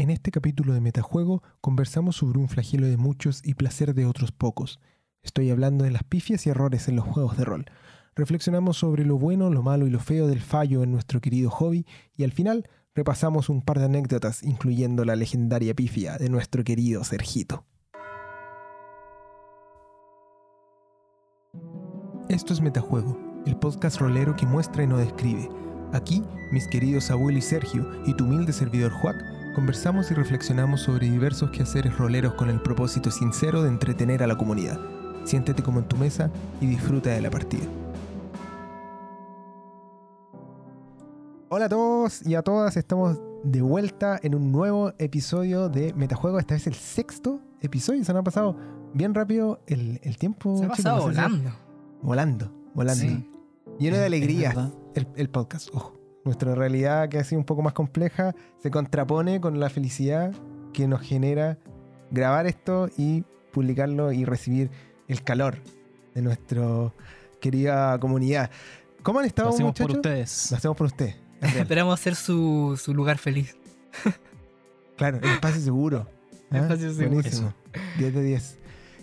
En este capítulo de Metajuego conversamos sobre un flagelo de muchos y placer de otros pocos. Estoy hablando de las pifias y errores en los juegos de rol. Reflexionamos sobre lo bueno, lo malo y lo feo del fallo en nuestro querido hobby y al final repasamos un par de anécdotas incluyendo la legendaria pifia de nuestro querido Sergito. Esto es Metajuego, el podcast rolero que muestra y no describe. Aquí, mis queridos abuelo y Sergio y tu humilde servidor Juac conversamos y reflexionamos sobre diversos quehaceres roleros con el propósito sincero de entretener a la comunidad. Siéntete como en tu mesa y disfruta de la partida. Hola a todos y a todas, estamos de vuelta en un nuevo episodio de Metajuego. Esta vez el sexto episodio. Se nos ha pasado bien rápido el, el tiempo. Se ha pasado volando. Volando, volando. Sí. Lleno de alegría el podcast. Ojo, nuestra realidad que ha sido un poco más compleja se contrapone con la felicidad que nos genera grabar esto y publicarlo y recibir el calor de nuestra querida comunidad. ¿Cómo han Lo estado, hacemos muchachos? por ustedes. Lo hacemos por usted. es real. Esperamos ser su, su lugar feliz. claro, el espacio seguro. ¿Ah? Espacio seguro. Buenísimo. 10 de 10.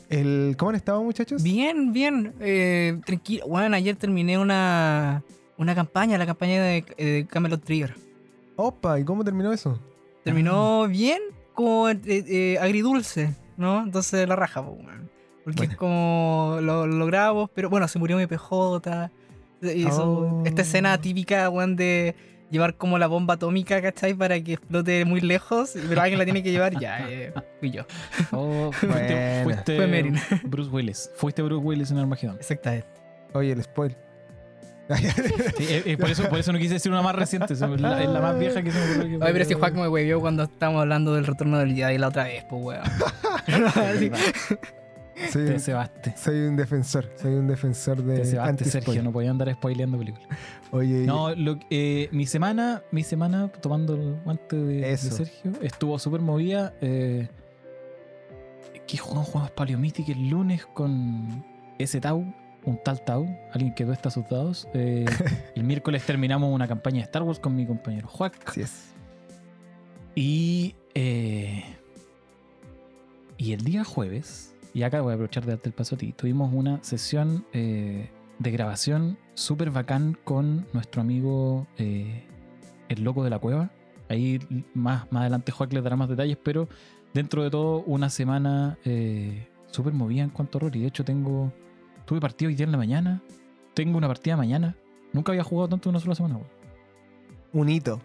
El, ¿Cómo han estado, muchachos? Bien, bien. Eh, tranquilo. Bueno, ayer terminé una, una campaña, la campaña de, eh, de Camelot Trigger. Opa, ¿y cómo terminó eso? Terminó Ah. bien, como eh, eh, agridulce, ¿no? Entonces la raja. Porque Bueno. es como lo, lo logramos, pero bueno, se murió mi PJ. Hizo Oh. esta escena típica, weón, de llevar como la bomba atómica, ¿cachai? Para que explote muy lejos, pero alguien la tiene que llevar, ya, eh, fui yo. Oh, fuiste, fuiste Fue Merin. Bruce Willis. Fuiste Bruce Willis en Armagedón. Exactamente. Oye, el spoil. Sí, eh, eh, por, eso, por eso no quise decir una más reciente. Es la, es la más vieja que se me ocurrió. que- Oye, pero si Juan me huevió cuando estábamos hablando del retorno del Jedi la otra vez, pues weón. Soy, Te un, cebaste. soy un defensor. Soy un defensor de Te cebaste. Sergio. No podía andar spoileando películas. Oye, No, lo- eh, mi semana, mi semana, tomando el guante de. Sergio, estuvo súper movida. Eh, que jugamos, jugamos Paleomítica el lunes con ese Tau, un tal Tau, alguien que está sus dados. Eh, el miércoles terminamos una campaña de Star Wars con mi compañero Juac. así es. Y, eh, y el día jueves, y acá voy a aprovechar de darte el paso a ti, tuvimos una sesión eh, de grabación súper bacán con nuestro amigo el loco de la cueva. Ahí más, más adelante Joaquín les dará más detalles, pero dentro de todo una semana súper movida en cuanto a horror. Y de hecho tengo, tuve partido hoy día en la mañana, tengo una partida mañana. Nunca había jugado tanto en una sola semana. güey. Un hito.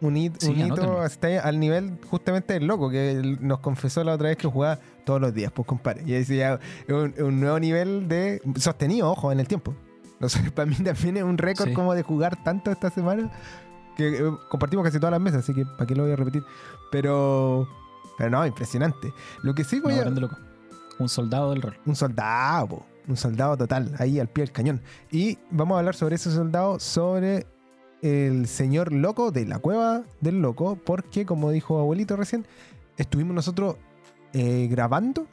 Un, hit- Sí, un hito ahí al nivel justamente del loco que nos confesó la otra vez que jugaba todos los días, pues compadre. Y decía, es un, un nuevo nivel de sostenido, ojo, en el tiempo. No sé, para mí también es un récord Sí. como de jugar tanto esta semana que eh, compartimos casi todas las mesas, así que para qué lo voy a repetir. Pero, pero no, impresionante. Lo que sí voy No, a... Un soldado del rol. Un soldado, un soldado total, ahí al pie del cañón. Y vamos a hablar sobre ese soldado, sobre el señor loco de la cueva del loco, porque como dijo abuelito recién, estuvimos nosotros eh, grabando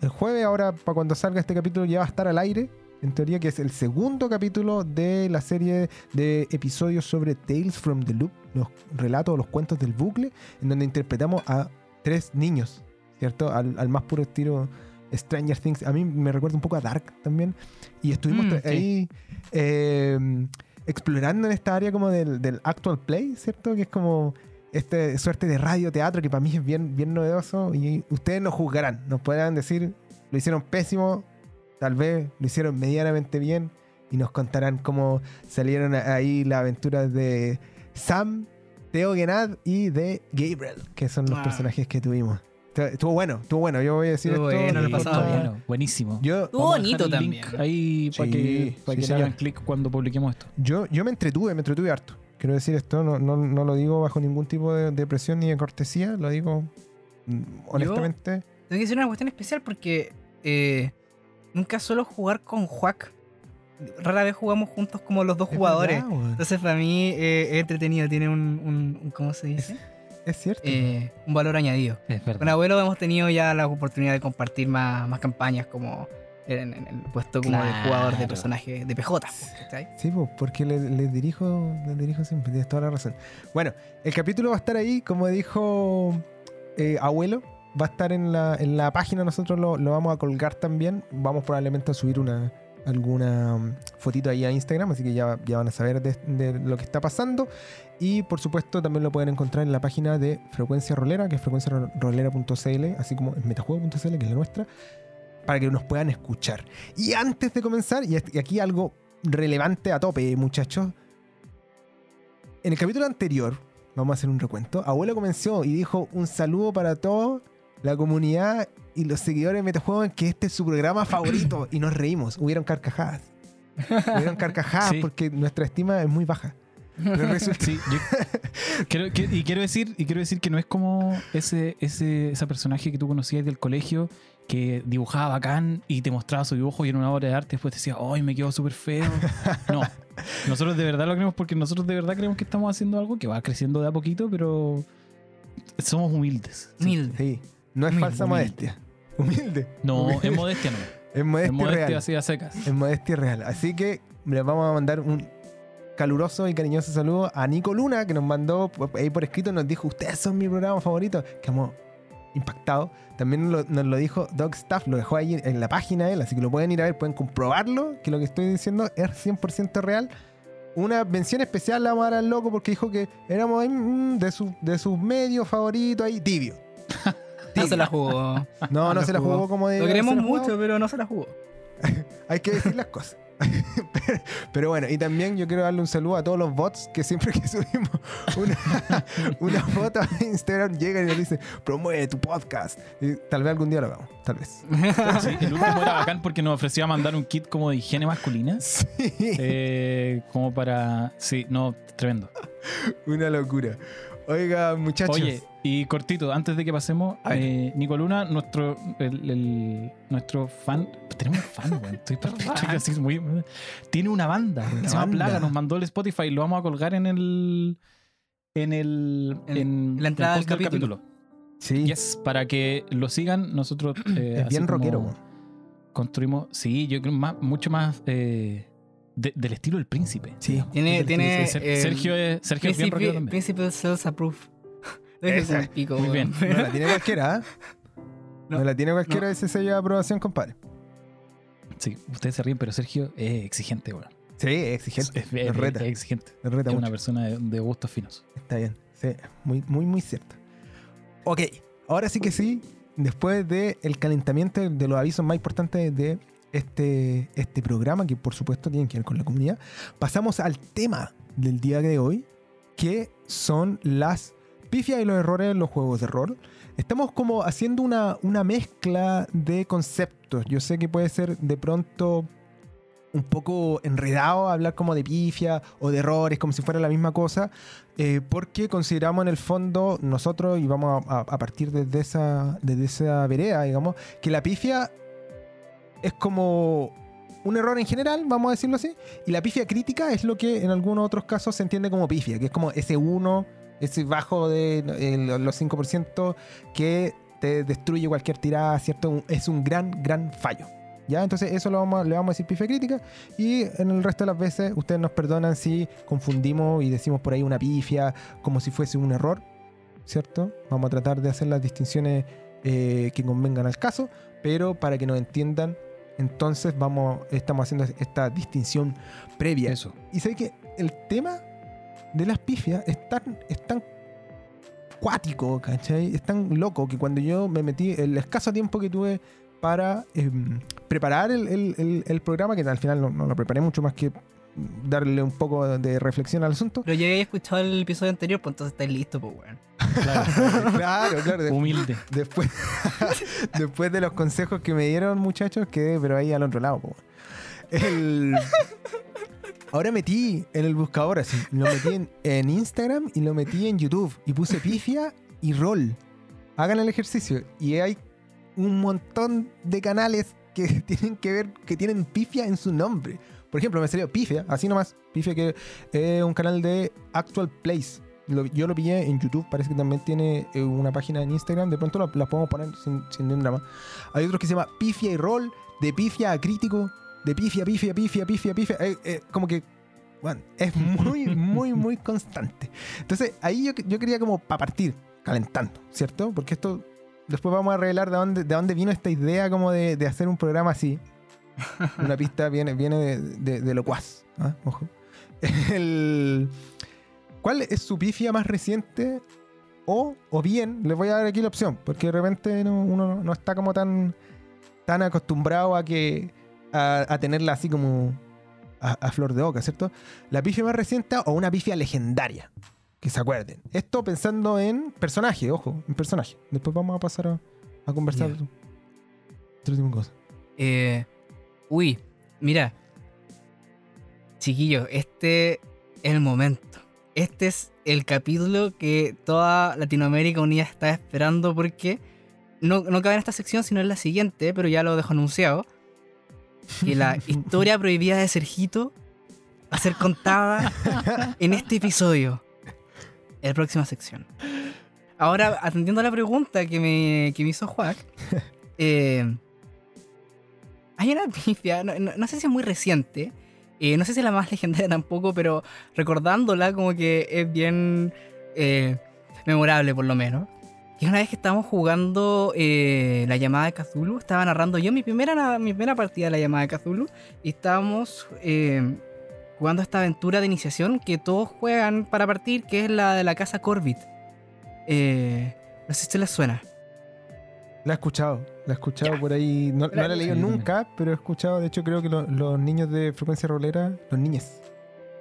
el jueves, ahora para cuando salga este capítulo ya va a estar al aire, en teoría que es el segundo capítulo de la serie de episodios sobre Tales from the Loop, los relatos, los cuentos del bucle, en donde interpretamos a tres niños, ¿cierto? Al, al más puro estilo Stranger Things. A mí me recuerda un poco a Dark también. Y estuvimos Mm, sí. ahí eh, explorando en esta área como del, del actual play, ¿cierto? Que es como esta suerte de radioteatro que para mí es bien, bien novedoso. Y ustedes nos juzgarán, nos podrán decir, lo hicieron pésimo, tal vez lo hicieron medianamente bien. Y nos contarán cómo salieron ahí las aventuras de Sam, Theo Genad y de Gabriel, que son los personajes que tuvimos. Estuvo- bueno, estuvo bueno. Yo voy a decir Estuvo esto. bueno, lo Está bien. bueno, buenísimo. Yo, Estuvo bonito también. Ahí para Sí, que, para sí, que hagan clic cuando publiquemos esto. yo, yo me entretuve, me entretuve harto. Quiero decir esto, no, no, no lo digo bajo ningún tipo de, de presión ni de cortesía, lo digo mm, honestamente. Tengo que decir una cuestión especial porque eh, nunca suelo jugar con Juac. Rara vez jugamos juntos como los dos Es jugadores. Entonces para mí eh, es entretenido, tiene un, un- un- ¿cómo se dice? Es cierto. Eh, un valor añadido. Es verdad. Con abuelo hemos tenido ya la oportunidad de compartir más, más campañas como en, en el puesto como de jugador de personaje de PJ. ¿cachai? Sí, porque les, dirijo, les dirijo siempre, tienes toda la razón. Bueno, el capítulo va a estar ahí, como dijo eh, Abuelo, va a estar en la, en la página, nosotros lo, lo vamos a colgar también. Vamos probablemente a subir una alguna um, fotito ahí a Instagram, así que ya, ya van a saber de, de lo que está pasando. Y por supuesto también lo pueden encontrar en la página de Frecuencia Rolera, que es frecuenciarolera.cl, así como en metajuego.cl, que es la nuestra, para que nos puedan escuchar. Y antes de comenzar, y y aquí algo relevante a tope, muchachos. En el capítulo anterior, vamos a hacer un recuento, Abuelo comenzó y dijo un saludo para toda la comunidad y los seguidores de Metajuegos, que este es su programa favorito. Y nos reímos, hubieron carcajadas. Hubieron carcajadas Sí. porque nuestra estima es muy baja. Pero resulta- Sí, yo quiero- que- y quiero decir, y quiero decir que no es como ese, ese, ese personaje que tú conocías del colegio que dibujaba bacán y te mostraba su dibujo y en una obra de arte después te decía, ¡ay, me quedó súper feo! No, nosotros de verdad lo creemos porque nosotros de verdad creemos que estamos haciendo algo que va creciendo de a poquito, pero somos humildes. Humilde. Sí, no es Humilde, falsa humilde. modestia. Humilde. No, Humilde. es modestia no. Es Es modestia modestia real. así a secas. Es modestia real. Así que les vamos a mandar un caluroso y cariñoso saludo a Nico Luna, que nos mandó ahí por escrito, nos dijo, ustedes son mi programa favorito. Quedamos impactados. También lo- nos lo dijo Doc Staff, lo dejó ahí en la página de él, así que lo pueden ir a ver, pueden comprobarlo, que lo que estoy diciendo es 100% real. Una mención especial la vamos a dar al loco porque dijo que éramos mm, de, su- de sus medios favoritos ahí, tibio. No se la jugó. No, no, No se la jugó. jugó como de. Lo queremos mucho, pero no se la jugó. Hay que decir las cosas. pero, pero bueno, y también yo quiero darle un saludo a todos los bots que siempre que subimos una, una foto a Instagram llegan y nos dicen, promueve tu podcast. Y tal vez algún día lo hagamos, tal vez. Sí, el último era bacán porque nos ofrecía mandar un kit como de higiene masculina. Sí, eh, como para. Sí, no, tremendo. una locura. Oiga, muchachos. Oye, y cortito, antes de que pasemos, eh, Nico Luna, nuestro, el, el- nuestro fan, tenemos un fan, weón, estoy, así muy- tiene una banda, Una se llama banda. Plaga, nos mandó el Spotify, lo vamos a colgar en el, en el, En- la entrada el post del capítulo. sí, Yes, para que lo sigan, nosotros eh, es bien rockero. construimos, sí, yo creo más, mucho más eh, de- del estilo del príncipe. Sí. Tiene, tiene eh, Sergio es, Sergio es bien también. Principal Sales Approve. Un pico, Muy bien. No la tiene cualquiera, ¿ah? No, No. la tiene cualquiera No. ese sello de aprobación, compadre. Sí, ustedes se ríen, pero Sergio es exigente, weón. Sí, es exigente. Es, es- reta. es exigente. reta Es una persona de, de gustos finos. Está bien, sí, muy, muy, muy cierto. Ok, ahora sí que sí, después del calentamiento de los avisos más importantes de este, este programa, que por supuesto tienen que ver con la comunidad, pasamos al tema del día de hoy, que son las pifias y los errores en los juegos de rol. Estamos como haciendo una, una mezcla de conceptos. Yo sé que puede ser de pronto un poco enredado hablar como de pifia o de errores, como si fuera la misma cosa, eh, porque consideramos en el fondo nosotros, y vamos a- a partir desde esa, desde esa vereda, digamos, que la pifia es como un error en general, vamos a decirlo así, y la pifia crítica es lo que en algunos otros casos se entiende como pifia, que es como ese 1, ese bajo de los 5% que te destruye cualquier tirada, ¿cierto? Es un gran, gran fallo. ¿Ya? Entonces eso lo vamos, le vamos a decir pifia crítica y en el resto de las veces ustedes nos perdonan si confundimos y decimos por ahí una pifia como si fuese un error, ¿cierto? Vamos a tratar de hacer las distinciones eh, que convengan al caso, pero para que nos entiendan, entonces vamos, estamos haciendo esta distinción previa. Eso. Y sé que el tema de las pifias es tan, es tan cuático, ¿cachai? Es tan loco que cuando yo me metí, el escaso tiempo que tuve para em, preparar el, el- el- el programa, que al final no, no lo preparé mucho más que darle un poco de reflexión al asunto. Pero ya había escuchado el episodio anterior, pues entonces estáis listos, pues, weón. Claro. claro, claro. de- Humilde. después, después de los consejos que me dieron, muchachos, quedé pero ahí al otro lado. po. El- Ahora metí en el buscador así, lo metí en, en Instagram y lo metí en YouTube y puse pifia y roll. Hagan el ejercicio y hay un montón de canales que tienen que ver, que tienen pifia en su nombre. Por ejemplo, me salió pifia, así nomás, pifia que es un canal de Actual lo- yo lo pillé en YouTube, parece que también tiene eh, una página en Instagram, de pronto la, podemos poner sin, ningún drama. Hay otro que se llama Pifia y Roll, de pifia a crítico, de pifia, pifia, pifia, pifia, pifia. eh, eh, como que, bueno, es muy, muy, muy constante. Entonces, ahí yo, yo quería como para partir, calentando, ¿cierto? Porque esto, después vamos a revelar de dónde, de dónde vino esta idea como de, de hacer un programa así. Una pista viene, viene de, de, de locuaz, ¿ah? Ojo. El- ¿Cuál es su pifia más reciente? O, o bien, les voy a dar aquí la opción, porque de repente no- uno no está como tan, tan acostumbrado a que a, a tenerla así como a, a flor de boca, ¿cierto? La pifia más reciente o una pifia legendaria, que se acuerden. Esto pensando en personaje, ojo, en personaje. Después vamos a pasar a, a conversar tipo de cosas. Eh, uy, mira. Chiquillos, este es el momento. Este es el capítulo que toda Latinoamérica Unida está esperando porque no, no cabe en esta sección, sino en la siguiente, pero ya lo dejo anunciado. Que la historia prohibida de Sergito va a ser contada en este episodio. En la próxima sección. Ahora, atendiendo a la pregunta que me, que me hizo Juac, eh, hay una pifia, no, no- no sé si es muy reciente, eh, no sé si es la más legendaria tampoco, pero recordándola como que es bien eh, memorable por lo menos. Y una vez que estábamos jugando eh, la llamada de Cthulhu, estaba narrando yo mi primera, mi primera partida de la llamada de Cthulhu, y estábamos eh, jugando esta aventura de iniciación que todos juegan para partir, que es la de la casa Corbit. Eh, no sé si les suena. La he escuchado, la he escuchado Ya. por ahí. No, no la he leído Sí, nunca, pero he escuchado. De hecho, creo que lo- los niños de frecuencia rolera, los niñes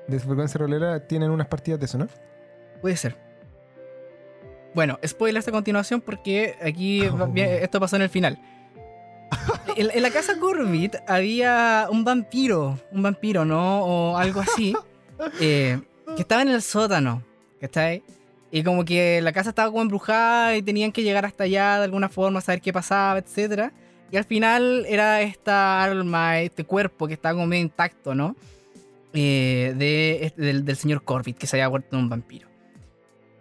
de frecuencia rolera, tienen unas partidas de eso, ¿no? Puede ser. Bueno, spoilers a continuación porque aquí Oh. esto pasó en el final. En, en la casa Corbit había un vampiro, un vampiro, ¿no? O algo así, eh, que estaba en el sótano, ¿cachai? Y como que la casa estaba como embrujada y tenían que llegar hasta allá de alguna forma, saber qué pasaba, etc. Y al final era esta alma, este cuerpo que estaba como medio intacto, ¿no? Eh, de, del, del señor Corbett, que se había vuelto un vampiro.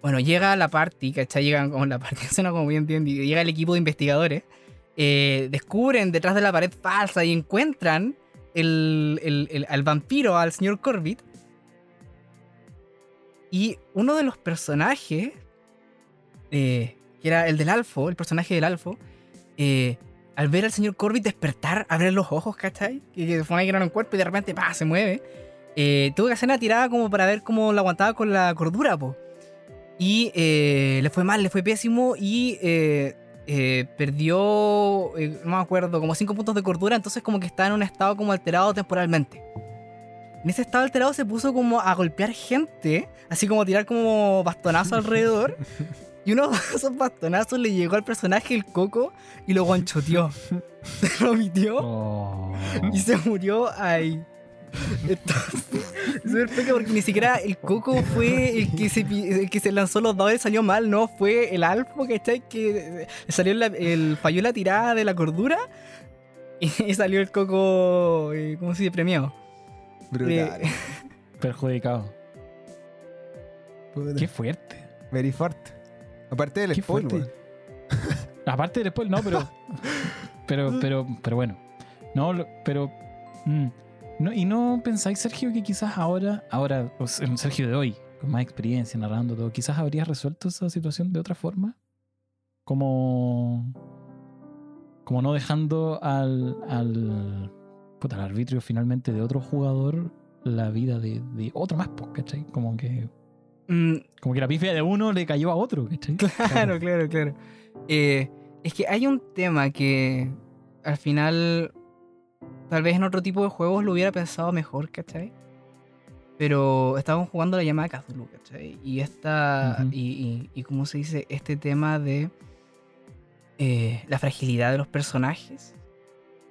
Bueno, llega la party, ¿cachai? Llegan como la party, suena como bien, bien, llega el equipo de investigadores, eh, descubren detrás de la pared falsa y encuentran el, el- el- al vampiro, al señor Corbett. Y uno de los personajes, eh, que era el del Alfo, el personaje del Alfo, eh, al ver al señor Corbett despertar, abrir los ojos, ¿cachai? Que, se supone que era un cuerpo y de repente ¡pah! se mueve. Eh, tuvo que hacer una tirada como para ver cómo lo aguantaba con la cordura, po. Y le fue mal, le fue pésimo y perdió, no me acuerdo, como 5 puntos de cordura, entonces como que está en un estado como alterado temporalmente. En ese estado alterado se puso como a golpear gente, así como a tirar como bastonazo alrededor. Y uno de esos bastonazos le llegó al personaje el coco y lo guanchoteó. Se lo metió Oh. y se murió ahí. Entonces, es súper peca porque ni siquiera el Coco fue el que se, pi- el que se lanzó los dados y salió mal, no, fue el Alfo, ¿cachai? Que salió la- el, falló la tirada de la cordura y, salió el Coco, eh, ¿cómo se dice? Premiado. Brutal. Perjudicado. Qué fuerte. Very fuerte. Aparte del Qué spoiler. fuerte. Aparte después, no, pero. Pero, pero, pero bueno. No, pero. mm, no, y no pensáis, Sergio, que quizás ahora, ahora, o sea, el Sergio de hoy, con más experiencia, narrando todo, quizás habrías resuelto esa situación de otra forma? Como. Como no dejando al. al. Puta, al arbitrio finalmente de otro jugador la vida de, de otro más, pues, ¿cachai? Como que. mm, Como que la pifia de uno le cayó a otro, ¿cachai? Claro, claro, claro. Eh, es que hay un tema que al final, tal vez en otro tipo de juegos lo hubiera pensado mejor, ¿cachai? Pero estábamos jugando la llamada Cthulhu, ¿cachai? Y esta, y, y ¿cómo se dice? Este tema de eh, la fragilidad de los personajes,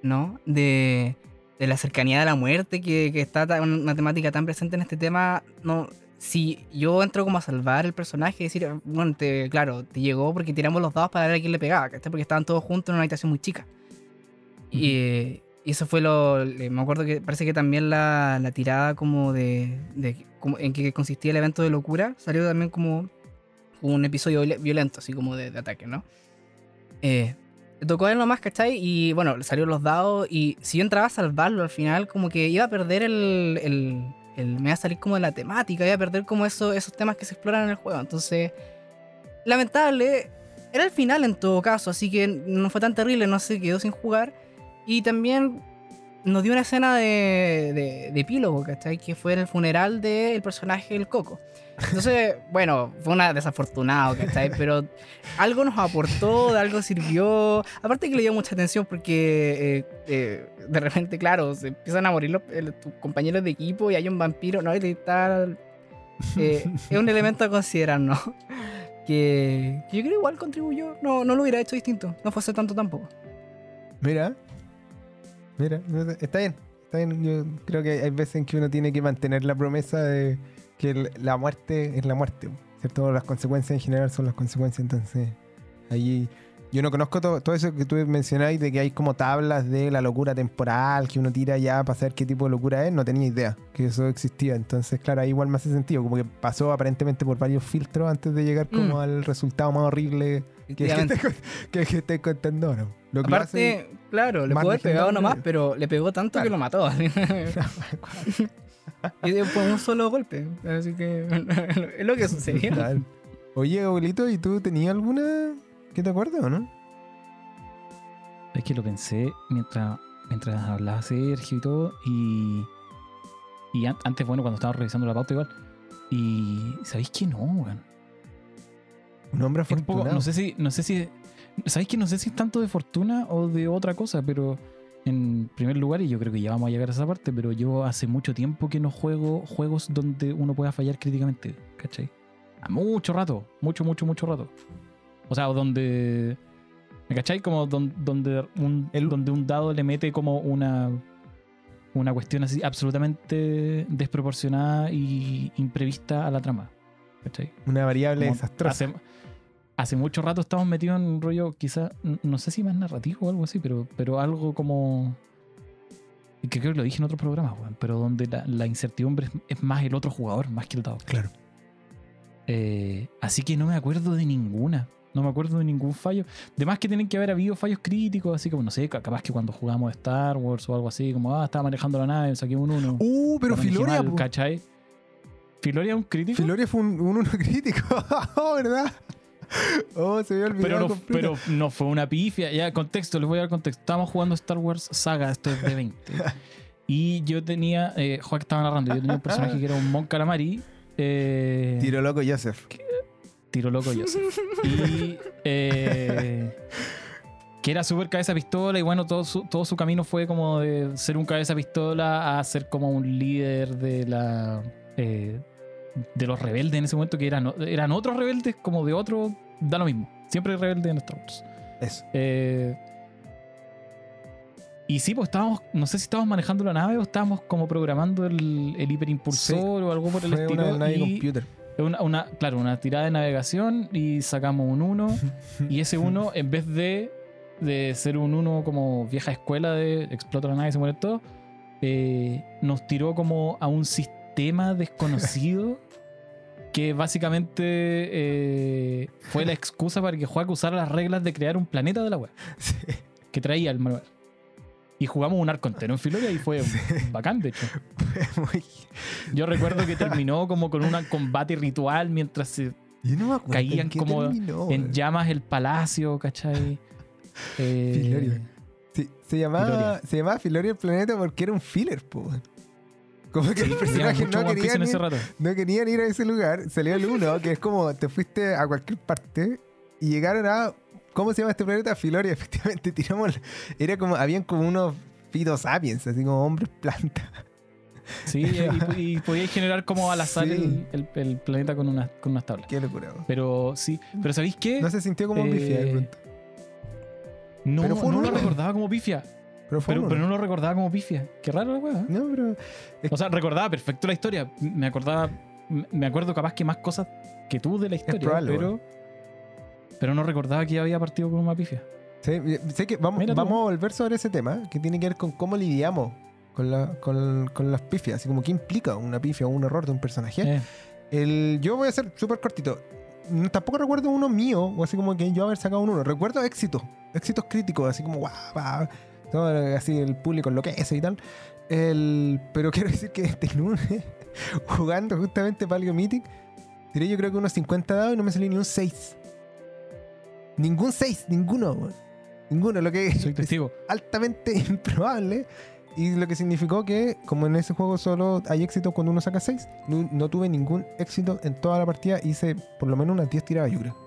¿no? De, de la cercanía de la muerte, que, que está ta- una temática tan presente en este tema, no, si yo entro como a salvar el personaje y decir, bueno, te- claro, te llegó porque tiramos los dados para ver a quién le pegaba, ¿cachai? Porque estaban todos juntos en una habitación muy chica. y, Y eso fue lo. Me acuerdo que parece que también la, la tirada como de. de- como en que consistía el evento de locura salió también como un episodio viol- violento, así como de, de ataque, ¿no? Eh, tocó él nomás, ¿cachai? Y bueno, salieron los dados. Y si yo entraba a salvarlo al final, como que iba a perder el. el, el- me iba a salir como de la temática, iba a perder como eso, esos temas que se exploran en el juego. Entonces, lamentable. Era el final en todo caso, así que no fue tan terrible, no se quedó sin jugar. Y también nos dio una escena de, de, de epílogo, ¿cachai? Que fue en el funeral del personaje del Coco. Entonces, bueno, fue una desafortunado, ¿cachai? Pero algo nos aportó, de algo sirvió. Aparte que le dio mucha atención porque eh, eh, de repente, claro, se empiezan a morir los, tus compañeros de equipo y hay un vampiro, ¿no? Y tal. Eh, es un elemento a considerar, ¿no? Que, que yo creo igual contribuyó. No, no lo hubiera hecho distinto. No fue hace tanto tampoco. Mira. Mira, está bien. Está bien. Yo creo que hay veces en que uno tiene que mantener la promesa de que la muerte es la muerte. ¿Cierto? Las consecuencias en general son las consecuencias. Entonces, ahí. Yo no conozco todo, todo eso que tú mencionáis de que hay como tablas de la locura temporal que uno tira ya para saber qué tipo de locura es. No tenía idea que eso existía. Entonces, claro, ahí igual me hace sentido. Como que pasó aparentemente por varios filtros antes de llegar como Mm. al resultado más horrible que, que, te, que, que estoy contando ahora. Lo que lo Aparte, claro, le pudo haber pegado nomás, pero le pegó tanto que lo mató. y fue un solo golpe. Así que es lo que sucedió. Claro. Oye, abuelito, ¿y tú tenías alguna que te acuerdas o no? Es que lo pensé mientras, mientras hablaba Sergio y todo. Y, y an- antes, bueno, cuando estaba revisando la pauta igual. Y ¿sabéis que no, weón? Un hombre poco- afortunado. no sé si, no sé si, ¿sabéis que no sé si es tanto de fortuna o de otra cosa? Pero en primer lugar, y yo creo que ya vamos a llegar a esa parte, pero yo hace mucho tiempo que no juego juegos donde uno pueda fallar críticamente, ¿cachai? A mucho rato, mucho, mucho, mucho rato. O sea, donde, ¿me cachai? Como don- donde un, El- donde un dado le mete como una una cuestión así absolutamente desproporcionada y imprevista a la trama. ¿Cachai? Una variable Como desastrosa. Hace, hace mucho rato estamos metidos en un rollo, quizá, n- no sé si más narrativo o algo así, pero, pero algo como. y que creo que lo dije en otro programa, weón, pero donde la, la incertidumbre es, es más el otro jugador, más que el dado. Claro. Eh, así que no me acuerdo de ninguna. No me acuerdo de ningún fallo. De más que tienen que haber habido fallos críticos, así como, no sé, ca- capaz que cuando jugamos Star Wars o algo así, como, ah, estaba manejando la nave, saqué un 1. Uh, pero Filoria, po. ¿cachai? ¿Filoria es un crítico? Filoria fue un, un uno crítico, ¿verdad? Oh, se había olvidado Pero no, completo. pero no fue una pifia. Ya, contexto, les voy a dar contexto. Estábamos jugando Star Wars Saga, esto es de 20. y yo tenía, eh, Juan estaba narrando, yo tenía un personaje que era un Mon Calamari. Eh, Tiro loco Joseph. tiro loco yo. Y eh, que era súper cabeza pistola y bueno, todo su, todo su camino fue como de ser un cabeza pistola a ser como un líder de la... eh, de los rebeldes en ese momento que eran, eran otros rebeldes como de otro, da lo mismo. Siempre hay rebeldes en Star Wars. Eso. Eh, y sí, pues estábamos, no sé si estábamos manejando la nave o estábamos como programando el, el hiperimpulsor o algo por el Fue estilo. una nave y computer. una, una- claro, una tirada de navegación y sacamos un 1. y ese 1, en vez de, de ser un 1 como vieja escuela de explota la nave y se muere todo, eh, nos tiró como a un sistema desconocido que básicamente eh, fue la excusa para que Juaco usara las reglas de crear un planeta de la web Sí. que traía el manual. Y jugamos un arco entero en Filoria y fue bacán, de hecho. Muy- Yo recuerdo que terminó como con un combate ritual mientras se no. Caían en como terminó, en llamas el palacio, ¿cachai? Eh, Filoria. Sí, se, llamaba, Filoria. se llamaba Filoria el planeta porque era un filler, po. Como que sí, el personaje no One Piece quería, en ese ir, no querían ir a ese lugar. Salió el uno, que es como te fuiste a cualquier parte y llegaron a. ¿Cómo se llama este planeta? Filoria, efectivamente. Tiramos. Era como. Habían como unos sapiens, así como hombres planta. Sí, y, y podíais generar como al azar Sí. el, el- el planeta con, unas con unas tablas. Qué locura. Pero sí, pero ¿sabéis qué? No se sintió como un Eh, pifia de pronto. no, no lo recordaba como pifia. Pero fue Pero, no lo recordaba como pifia. Qué raro la weá. ¿eh? No, pero. O sea, recordaba perfecto la historia. Me acordaba. Me acuerdo capaz que más cosas que tú de la historia. probable, pero. Pero no recordaba que había partido con una pifia. Sí, sé que vamos, Mira tú. vamos a volver sobre ese tema, que tiene que ver con cómo lidiamos con, la, con, con las pifias, así como qué implica una pifia o un error de un personaje. Eh, El, yo voy a ser súper cortito. Mm, Tampoco recuerdo uno mío, o así como que yo haber sacado un uno. Recuerdo éxitos, éxitos críticos, así como guau, guau, todo, así el público enloquece y tal. El, pero quiero decir que este lunes, jugando justamente Palio Mythic, tiré yo creo que unos 50 dados y no me salió ni un 6. Ningún 6, ninguno. Ninguno, lo que soy es testigo. altamente improbable. Y lo que significó que, como en ese juego solo hay éxito cuando uno saca 6, no, no tuve ningún éxito en toda la partida. Hice por lo menos unas 10 tiradas, yo creo.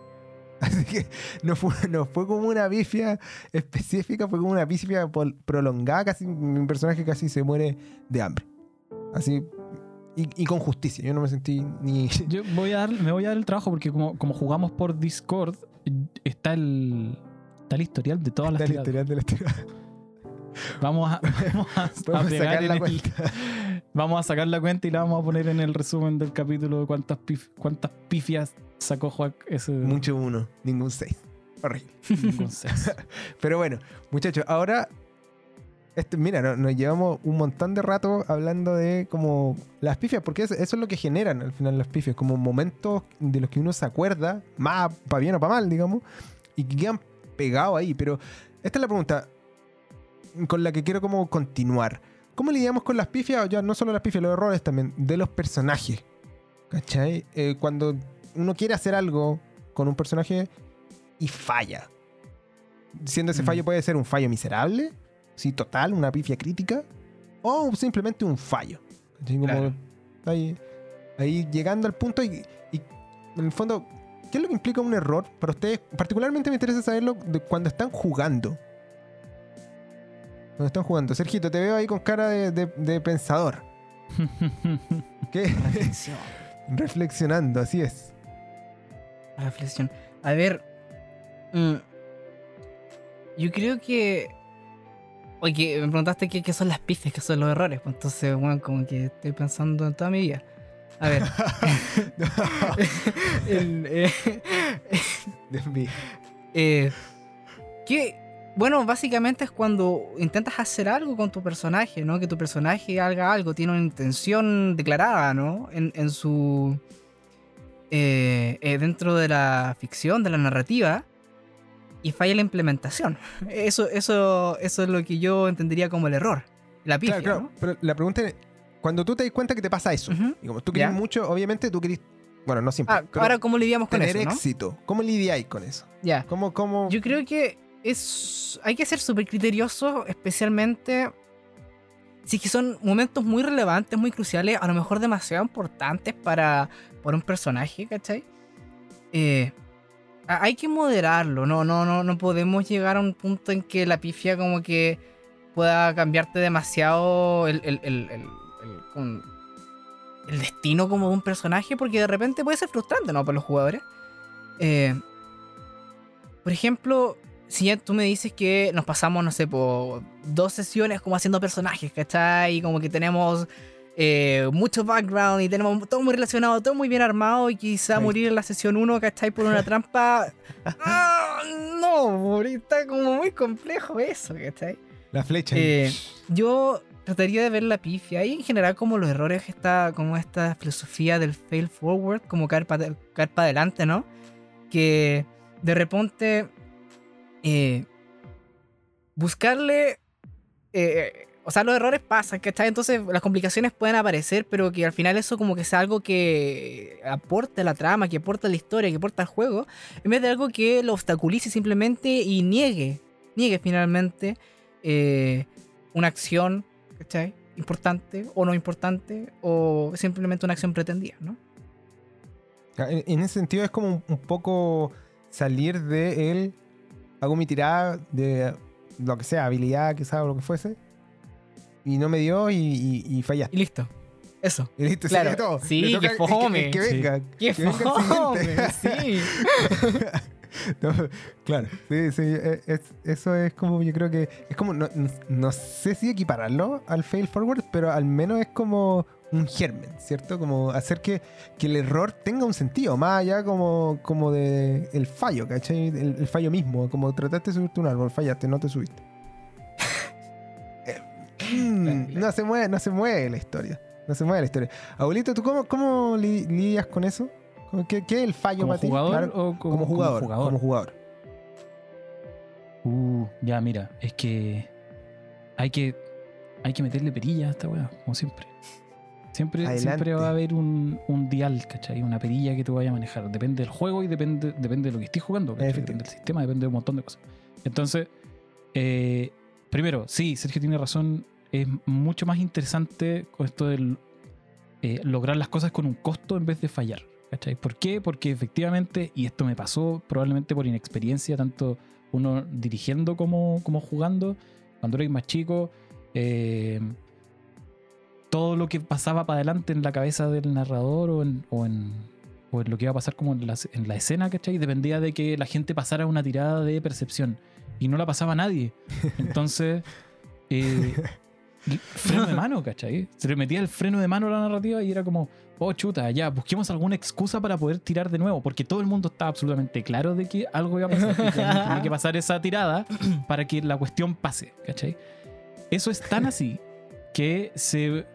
Así que no fue, no fue como una bifia específica, fue como una bifia prolongada. Casi mi personaje casi se muere de hambre. Así. Y, y con justicia. Yo no me sentí ni. Yo voy a dar, me voy a dar el trabajo porque como, como jugamos por Discord, está el, está el historial de todas las del tiradas. historial de la tirada. Vamos a, vamos a, sacar la el- cuenta. vamos a sacar la cuenta y la vamos a poner en el resumen del capítulo de cuántas, pif- cuántas pifias sacó Juan ese Mucho uno, ningún 6. Horrible. ningún seis. Pero bueno, muchachos, ahora. Este, mira, no- nos llevamos un montón de rato hablando de como las pifias, porque eso, eso es lo que generan al final las pifias, como momentos de los que uno se acuerda, más para bien o para mal, digamos, y que quedan pegados ahí. Pero esta es la pregunta con la que quiero como continuar. ¿Cómo lidiamos con las pifias? Ya no solo las pifias, los errores también, de los personajes. ¿Cachai? Eh, cuando uno quiere hacer algo con un personaje y falla. Siendo ese Mm. fallo puede ser un fallo miserable, sí, total, una pifia crítica, o simplemente un fallo. ¿Cachai? Como Claro. ahí, ahí llegando al punto y, y, en el fondo, ¿qué es lo que implica un error para ustedes? Particularmente me interesa saberlo de cuando están jugando. Cuando están jugando. Sergito, te veo ahí con cara de, de- de pensador. ¿Qué? Reflexionando, así es. Reflexión. A ver. mm, yo creo que. Oye, me preguntaste qué, qué son las pifias, qué son los errores. Pues entonces, bueno, como que estoy pensando en toda mi vida. A ver. el, eh, eh, que, bueno, básicamente es cuando intentas hacer algo con tu personaje, ¿no? Que tu personaje haga algo, tiene una intención declarada, ¿no? En, en su... eh, eh, dentro de la ficción, de la narrativa, y falla la implementación. Eso, eso, eso es lo que yo entendería como el error. La pifia, Claro, claro. Pero la pregunta es, cuando tú te das cuenta que te pasa eso, y como tú querés Ya. mucho, obviamente tú querés, bueno, no siempre, Ah, ahora, ¿cómo lidiamos con tener eso, no? éxito. ¿Cómo lidiáis con eso? Ya. ¿Cómo, cómo? Yo creo que Hay que ser súper criterioso, especialmente si son momentos muy relevantes, muy cruciales, a lo mejor demasiado importantes para, para un personaje, ¿cachai? Eh, hay que moderarlo, no, no, no, no podemos llegar a un punto en que la pifia como que pueda cambiarte demasiado el, el, el, el- el destino como de un personaje, porque de repente puede ser frustrante, ¿no? Para los jugadores. Eh, por ejemplo, si ya tú me dices que nos pasamos, no sé, por dos sesiones como haciendo personajes, ¿cachai? Y como que tenemos eh, mucho background y tenemos todo muy relacionado, todo muy bien armado y quizá morir en la sesión 1, ¿cachai? Por una trampa. ¡Ah! no, está como muy complejo eso, ¿cachai? La flecha. Eh, yo trataría de ver la pifia y en general como los errores, esta, como esta filosofía del fail forward, como caer para adelante, ¿no? Que de repente eh, buscarle... eh, o sea, los errores pasan, ¿cachai? Entonces las complicaciones pueden aparecer, pero que al final eso como que sea algo que aporte a la trama, que aporte a la historia, que aporte al juego, en vez de algo que lo obstaculice simplemente y niegue, niegue finalmente eh, una acción, ¿cachai? Importante o no importante, o simplemente una acción pretendida, ¿no? En, ese sentido es como un poco salir de él. Hago mi tirada de lo que sea, habilidad, quizás, o lo que fuese. Y no me dio y, y, y fallaste. Y listo. Eso. Y listo, Claro. todo. Sí, toca que que- fome. Que, Sí. venga. ¡Qué que el fome! Sí. No, claro, sí, sí, eh, es- eso es como, yo creo que es como, no- no sé si equipararlo al fail forward, pero al menos es como un germen, ¿cierto? Como hacer que, que el error tenga un sentido, más allá como, como de el fallo, ¿cachai? El, el fallo mismo, como trataste de subirte un árbol, fallaste, no te subiste. Eh, mm, no se mueve, no se mueve la historia. No se mueve la historia. Abuelito, ¿tú cómo, cómo li- lidias con eso? ¿Cómo- ¿Qué, qué es el fallo ¿Como para ti? jugador Claro, o como, como jugador, como jugador? Como jugador. Uh, ya, mira, es que hay que hay que meterle perilla a esta weá, como siempre. Siempre, Adelante. siempre va a haber un, un dial, ¿cachai? Una perilla que tú vayas a manejar. Depende del juego y depende, depende de lo que estés jugando. Depende del sistema, depende de un montón de cosas. Entonces, eh, primero, sí, Sergio tiene razón. Es mucho más interesante con esto de lograr las cosas con un costo en vez de fallar. ¿Cachai? ¿Por qué? Porque efectivamente, y esto me pasó probablemente por inexperiencia, tanto uno dirigiendo como, como jugando, cuando eres más chico, eh, todo lo que pasaba para adelante en la cabeza del narrador o en, o en, o en lo que iba a pasar como en la, en la escena, ¿cachai? Dependía de que la gente pasara una tirada de percepción y no la pasaba nadie. Entonces, eh, freno de mano, ¿cachai? Se le metía el freno de mano a la narrativa y era como, oh chuta, ya, busquemos alguna excusa para poder tirar de nuevo, porque todo el mundo estaba absolutamente claro de que algo iba a pasar, que tenía que pasar esa tirada para que la cuestión pase, ¿cachai? Eso es tan así que se...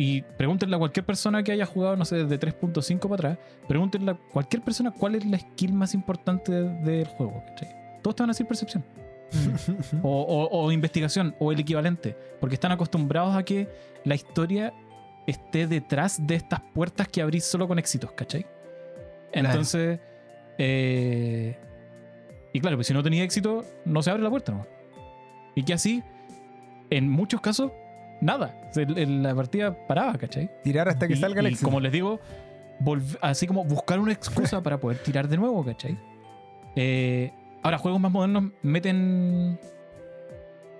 Y pregúntenle a cualquier persona que haya jugado, no sé, desde 3.5 para atrás, pregúntenle a cualquier persona cuál es la skill más importante de- del juego, ¿cachai? Todos te van a decir percepción o, o- o investigación o el equivalente, porque están acostumbrados a que la historia esté detrás de estas puertas que abrís solo con éxitos, ¿cachai? Entonces, eh, y claro, pues si no tenía éxito, no se abre la puerta. Y que así, en muchos casos, nada, el- la partida paraba, ¿cachai? Tirar hasta que Y- salga el éxito. como les digo, así como buscar una excusa para poder tirar de nuevo, ¿cachai? Eh, ahora, juegos más modernos meten.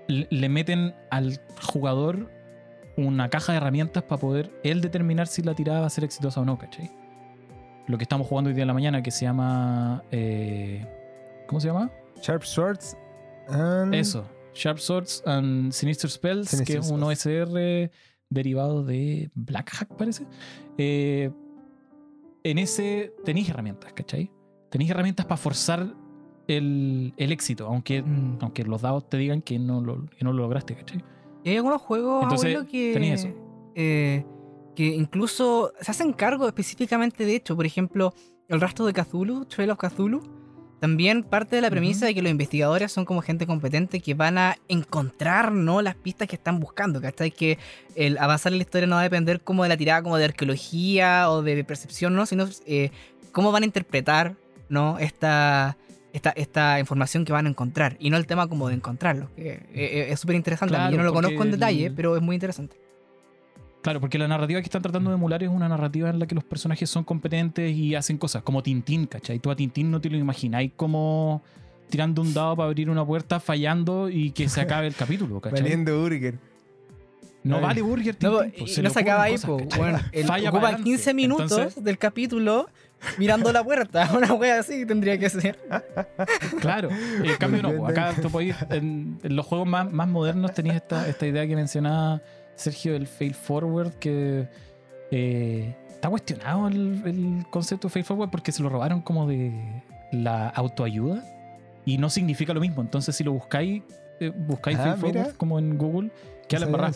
Le, le meten al jugador una caja de herramientas para poder él determinar si la tirada va a ser exitosa o no, ¿cachai? Lo que estamos jugando hoy día en la mañana que se llama. eh, ¿Cómo se llama? Sharp Swords. and- Eso. Sharp Swords and Sinister Spells, Sinister que es un OSR derivado de Black Hack, parece. Eh, en ese tenéis herramientas, ¿cachai? Tenéis herramientas para forzar el, el éxito, aunque, Mm. aunque los dados te digan que no lo, que no lo lograste, ¿cachai? Y hay algunos juegos, Entonces, abuelo, que, eso. eh, que incluso se hacen cargo específicamente de hecho. Por ejemplo, el rastro de Cthulhu, Trail of Cthulhu, también parte de la premisa de que los investigadores son como gente competente que van a encontrar ¿no? las pistas que están buscando. ¿Cachai? Que el avanzar en la historia no va a depender como de la tirada como de arqueología o de percepción, ¿no? Sino eh, cómo van a interpretar ¿no? esta, esta, esta información que van a encontrar. Y no el tema como de encontrarlo. Que eh, eh, es súper interesante. Claro, Yo no lo conozco en detalle, el- pero es muy interesante. Claro, porque la narrativa que están tratando de emular es una narrativa en la que los personajes son competentes y hacen cosas, como Tintín, ¿cachai? Tú a Tintín no te lo imagináis como tirando un dado para abrir una puerta, fallando y que se acabe el capítulo, ¿cachai? Valiendo Burger. No Ay. vale Burger No, Tintín, pues, y se no se acaba ahí, po. Bueno, Falla para ocupa adelante. 15 minutos Entonces, del capítulo mirando la puerta. Una wea así tendría que ser. claro, en cambio no, pues, acá tú podés- en, en los juegos más, más modernos tenías esta, esta idea que mencionaba Sergio del fail forward, que eh, está cuestionado el, el concepto de fail forward porque se lo robaron como de la autoayuda y no significa lo mismo. Entonces, si lo buscáis, eh, buscáis Ah, fail mira. forward como en Google, que No la.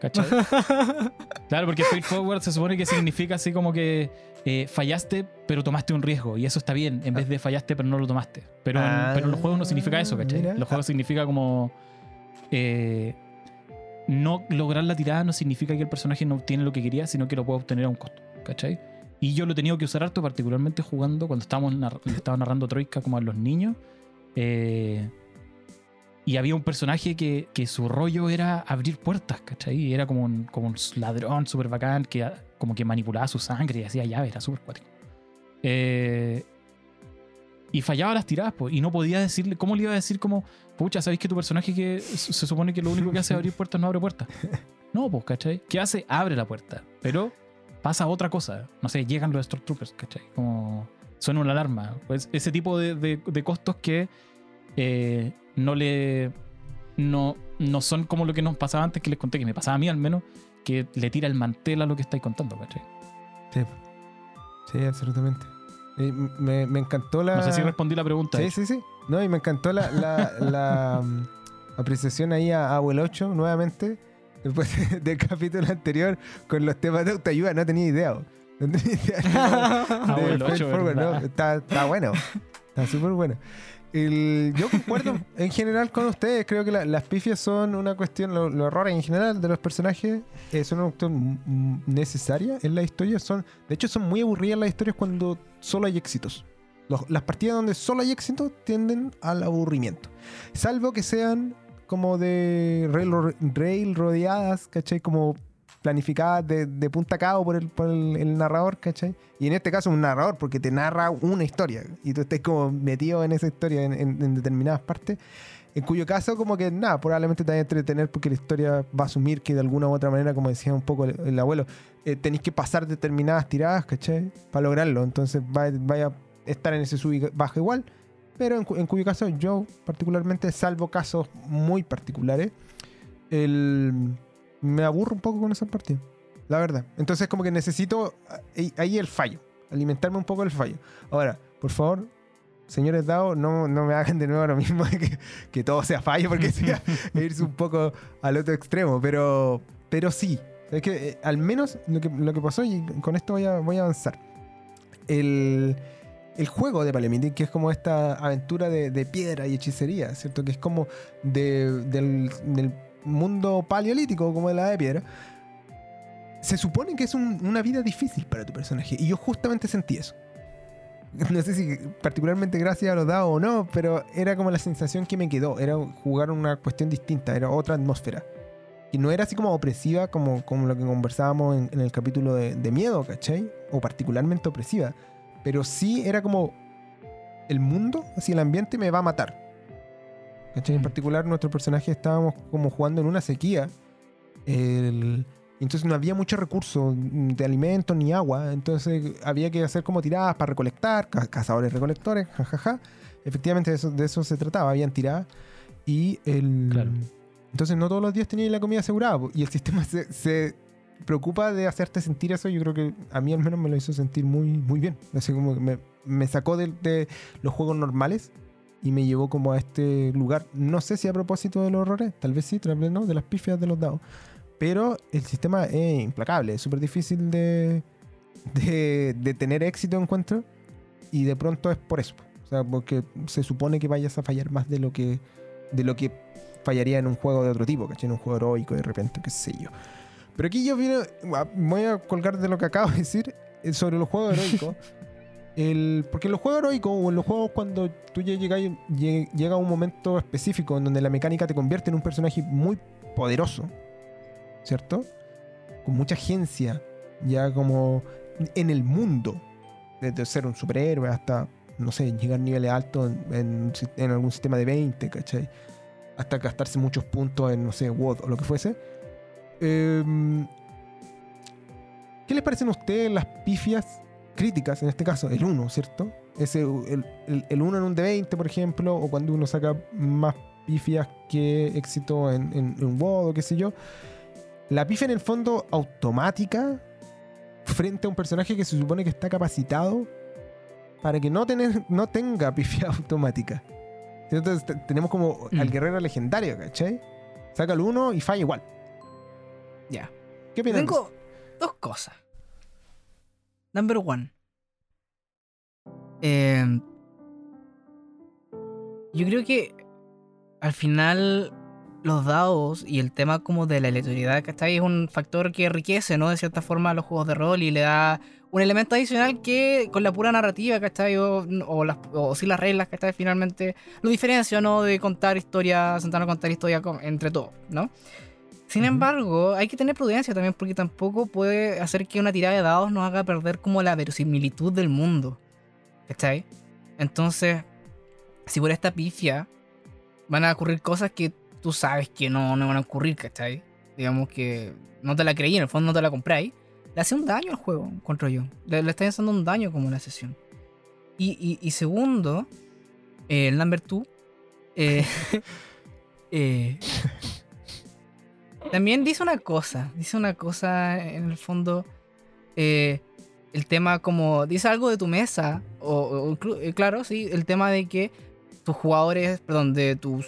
¿Cachai? Claro, porque fail forward se supone que significa así como que eh, fallaste, pero tomaste un riesgo. Y eso está bien, en vez de fallaste, pero no lo tomaste. Pero, en, Ah, pero en los juegos no significa eso, ¿cachai? mira. Los juegos significa como. eh, no lograr la tirada no significa que el personaje no obtiene lo que quería, sino que lo puede obtener a un costo, ¿cachai? Y yo lo he tenido que usar harto, particularmente jugando cuando estábamos estaba narrando Troika como a los niños. eh, y había un personaje que, que su rollo era abrir puertas, ¿cachai? Era como un, como un ladrón súper bacán que ah, como que manipulaba su sangre y hacía llaves, era súper cuático. Eh, y fallaba las tiradas, pues, y no podía decirle, ¿cómo le iba a decir como, pucha, ¿sabéis que tu personaje que se supone que lo único que hace es abrir puertas no abre puertas? No, pues, ¿cachai? ¿Qué hace? Abre la puerta, pero pasa otra cosa. No sé, llegan los Stormtroopers, ¿cachai? Como suena una alarma. Pues ese tipo de costos que eh, no le. No, no son como lo que nos pasaba antes, que les conté, que me pasaba a mí al menos, que le tira el mantel a lo que estáis contando, ¿cachai? Sí, sí absolutamente. Y me, me encantó la. No sé si respondí la pregunta. Sí, sí, sí. No, y me encantó la, la, la, um, apreciación ahí a Abuelo 8 nuevamente. Después del capítulo anterior con los temas de autoayuda, no tenía idea. No tenía idea. Fail 8, Forward. ¿no? Está, está bueno. Está súper bueno. El- yo concuerdo en general con ustedes. Creo que la- las pifias son una cuestión, lo- los errores en general de los personajes eh, son una cuestión necesaria en la historia. Son, de hecho, son muy aburridas las historias cuando solo hay éxitos. Los- las partidas donde solo hay éxitos tienden al aburrimiento. Salvo que sean como de rail, rail rodeadas, ¿cachai? Como planificadas de, de punta a cabo por, el, por el, el narrador, ¿cachai? Y en este caso un narrador, porque te narra una historia y tú estás como metido en esa historia en, en- en determinadas partes. En cuyo caso, como que nada, probablemente te vaya a entretener porque la historia va a asumir que de alguna u otra manera, como decía un poco el, el abuelo, eh, tenéis que pasar determinadas tiradas, ¿cachai? Para lograrlo. Entonces va- vaya a estar en ese sub y baja igual. Pero en, en cuyo caso, yo particularmente, salvo casos muy particulares, el, me aburro un poco con esa partida. La verdad. Entonces, como que necesito ahí, ahí el fallo. Alimentarme un poco del fallo. Ahora, por favor, señores DAO, no, no me hagan de nuevo lo mismo que, que todo sea fallo, porque sería irse un poco al otro extremo. Pero, pero sí. Es que eh, al menos lo que, lo que pasó, y con esto voy a, voy a avanzar. El, el juego de Palemiti, que es como esta aventura de, de piedra y hechicería, ¿cierto? Que es como de- del, del mundo paleolítico, como de la de piedra. Se supone que es un- una vida difícil para tu personaje. Y yo justamente sentí eso. No sé si particularmente gracias a los dados o no, pero era como la sensación que me quedó. Era jugar una cuestión distinta, era otra atmósfera. Y no era así como opresiva como, como lo que conversábamos en, en el capítulo de, de miedo, ¿cachai? O particularmente opresiva. Pero sí era como el mundo, así el ambiente me va a matar. ¿Cachai? En Mm. particular nuestro personaje estábamos como jugando en una sequía. El- entonces no había mucho recurso de alimentos ni agua. Entonces había que hacer como tiradas para recolectar, ca- cazadores recolectores, jajaja. Efectivamente de eso, de eso se trataba, habían tiradas. Y el... Claro. Entonces no todos los días tenías la comida asegurada. Y el sistema se, se preocupa de hacerte sentir eso. Yo creo que a mí al menos me lo hizo sentir muy, muy bien. Así como me, me sacó de, de los juegos normales y me llevó como a este lugar. No sé si a propósito de los horrores, tal vez sí, tal vez no, de las pifias de los dados. Pero el sistema es implacable, es súper difícil de, de, de tener éxito, encuentro. Y de pronto es por eso. O sea, porque se supone que vayas a fallar más de lo que, de lo que fallaría en un juego de otro tipo, ¿cachai? En un juego heroico de repente, qué sé yo. Pero aquí yo vine, voy a colgar de lo que acabo de decir eh, sobre los juegos heroicos. El, porque en los juegos heroicos o en los juegos cuando tú llegas, lle- llega un momento específico en donde la mecánica te convierte en un personaje muy poderoso, ¿cierto? Con mucha agencia, ya como en el mundo, desde ser un superhéroe hasta, no sé, llegar a niveles altos en, en- en algún sistema de 20, ¿cachai? Hasta gastarse muchos puntos en, no sé, WOD o lo que fuese. Em, ¿Qué les parecen a ustedes las pifias críticas, en este caso, el 1, ¿cierto? Ese, el, el, el 1 en un D20, por ejemplo, o cuando uno saca más pifias que éxito en, en, en WoD o qué sé yo. La pifia en el fondo automática frente a un personaje que se supone que está capacitado para que no, tener, no tenga pifia automática. Entonces te- tenemos como al Mm. guerrero legendario, ¿cachai? Saca el 1 y falla igual. Ya. ¿Qué opinan? de Tengo dos cosas. Number one. Eh, yo creo que al final los dados y el tema como de la aleatoriedad, ¿cachai? Es un factor que enriquece, ¿no? De cierta forma a los juegos de rol y le da un elemento adicional que con la pura narrativa, ¿cachai? O, o, las, o sin las reglas, ¿cachai? Finalmente lo diferencia, ¿no? De contar historias, sentarnos a contar historias con- entre todos, ¿no? Sin embargo, hay que tener prudencia también porque tampoco puede hacer que una tirada de dados nos haga perder como la verosimilitud del mundo. ¿Cachai? Entonces, si por esta pifia van a ocurrir cosas que tú sabes que no, no van a ocurrir, ¿cachai? Digamos que no te la creí, en el fondo no te la compráis. Le hace un daño al juego, encuentro yo. Le, le está haciendo un daño como una sesión. Y, y- y segundo, eh, el number two. eh, eh, También dice una cosa, dice una cosa en el fondo, eh, el tema como, dice algo de tu mesa, o, o eh, claro, sí, el tema de que tus jugadores, perdón, de tus,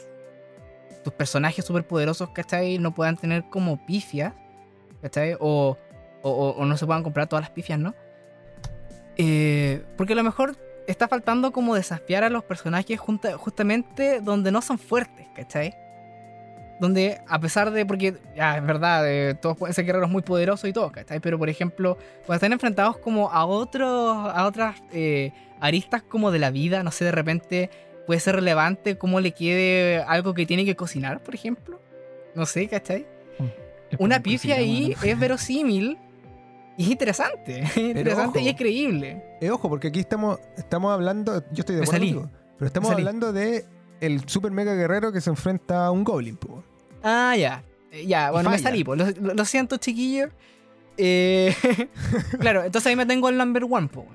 tus personajes superpoderosos, ¿cachai? No puedan tener como pifias, ¿cachai? O, o, o- no se puedan comprar todas las pifias, ¿no? Eh, porque a lo mejor está faltando como desafiar a los personajes justamente donde no son fuertes, ¿cachai? Donde a pesar de, porque ya es verdad, eh, todos pueden ser guerreros muy poderosos y todo, ¿cachai? Pero por ejemplo, cuando están enfrentados como a otros, a otras eh, aristas como de la vida, no sé, de repente puede ser relevante cómo le quede algo que tiene que cocinar, por ejemplo. No sé, ¿cachai? Es Una pifia ahí bueno. es verosímil y es interesante. Es interesante ojo. y es creíble. Eh, ojo, porque aquí estamos, estamos hablando, yo estoy de acuerdo pero estamos hablando de el super mega guerrero que se enfrenta a un goblin, po. Ah, ya. Eh, Ya, bueno, me salí, pues. Lo, siento, chiquillo. Eh, claro, entonces ahí me tengo el number one, pues.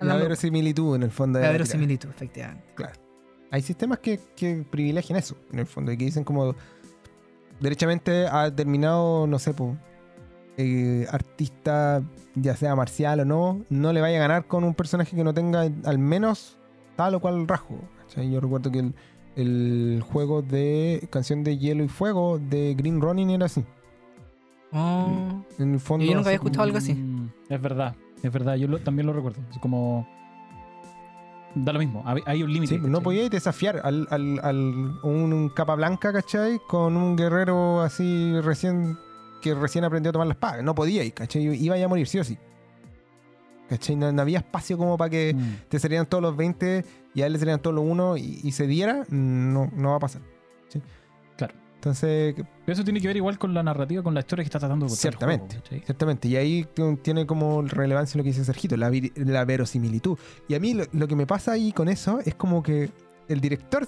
La verosimilitud en el fondo de La verosimilitud, efectivamente. Hay sistemas que, que privilegian eso, en el fondo, y que dicen como derechamente ha terminado, no sé, po, eh, artista, ya sea marcial o no, no le vaya a ganar con un personaje que no tenga al menos tal o cual rasgo. ¿Cachai? Yo recuerdo que el, el juego de Canción de Hielo y Fuego de Green Ronin era así. Oh. En el fondo. Yo nunca había escuchado algo así. Mm, Es verdad, es verdad, yo lo- también lo recuerdo. Es como. Da lo mismo, hay, un límite. Sí, no podíais desafiar al, al, al un, un capa blanca, ¿cachai? Con un guerrero así recién que recién aprendió a tomar la espada. No podíais, ¿cachai? Iba a morir sí o sí. ¿Cachai? No, no había espacio como para que Mm. te salieran todos los 20 y a él le salieran todos los 1 y, y se diera. No, no va a pasar. ¿sí? Claro. Entonces, Pero eso tiene que ver igual con la narrativa, con la historia que está tratando de contar el Ciertamente. Ciertamente, y ahí tiene como relevancia lo que dice Sergito, la, la verosimilitud. Y a mí lo, lo que me pasa ahí con eso es como que el director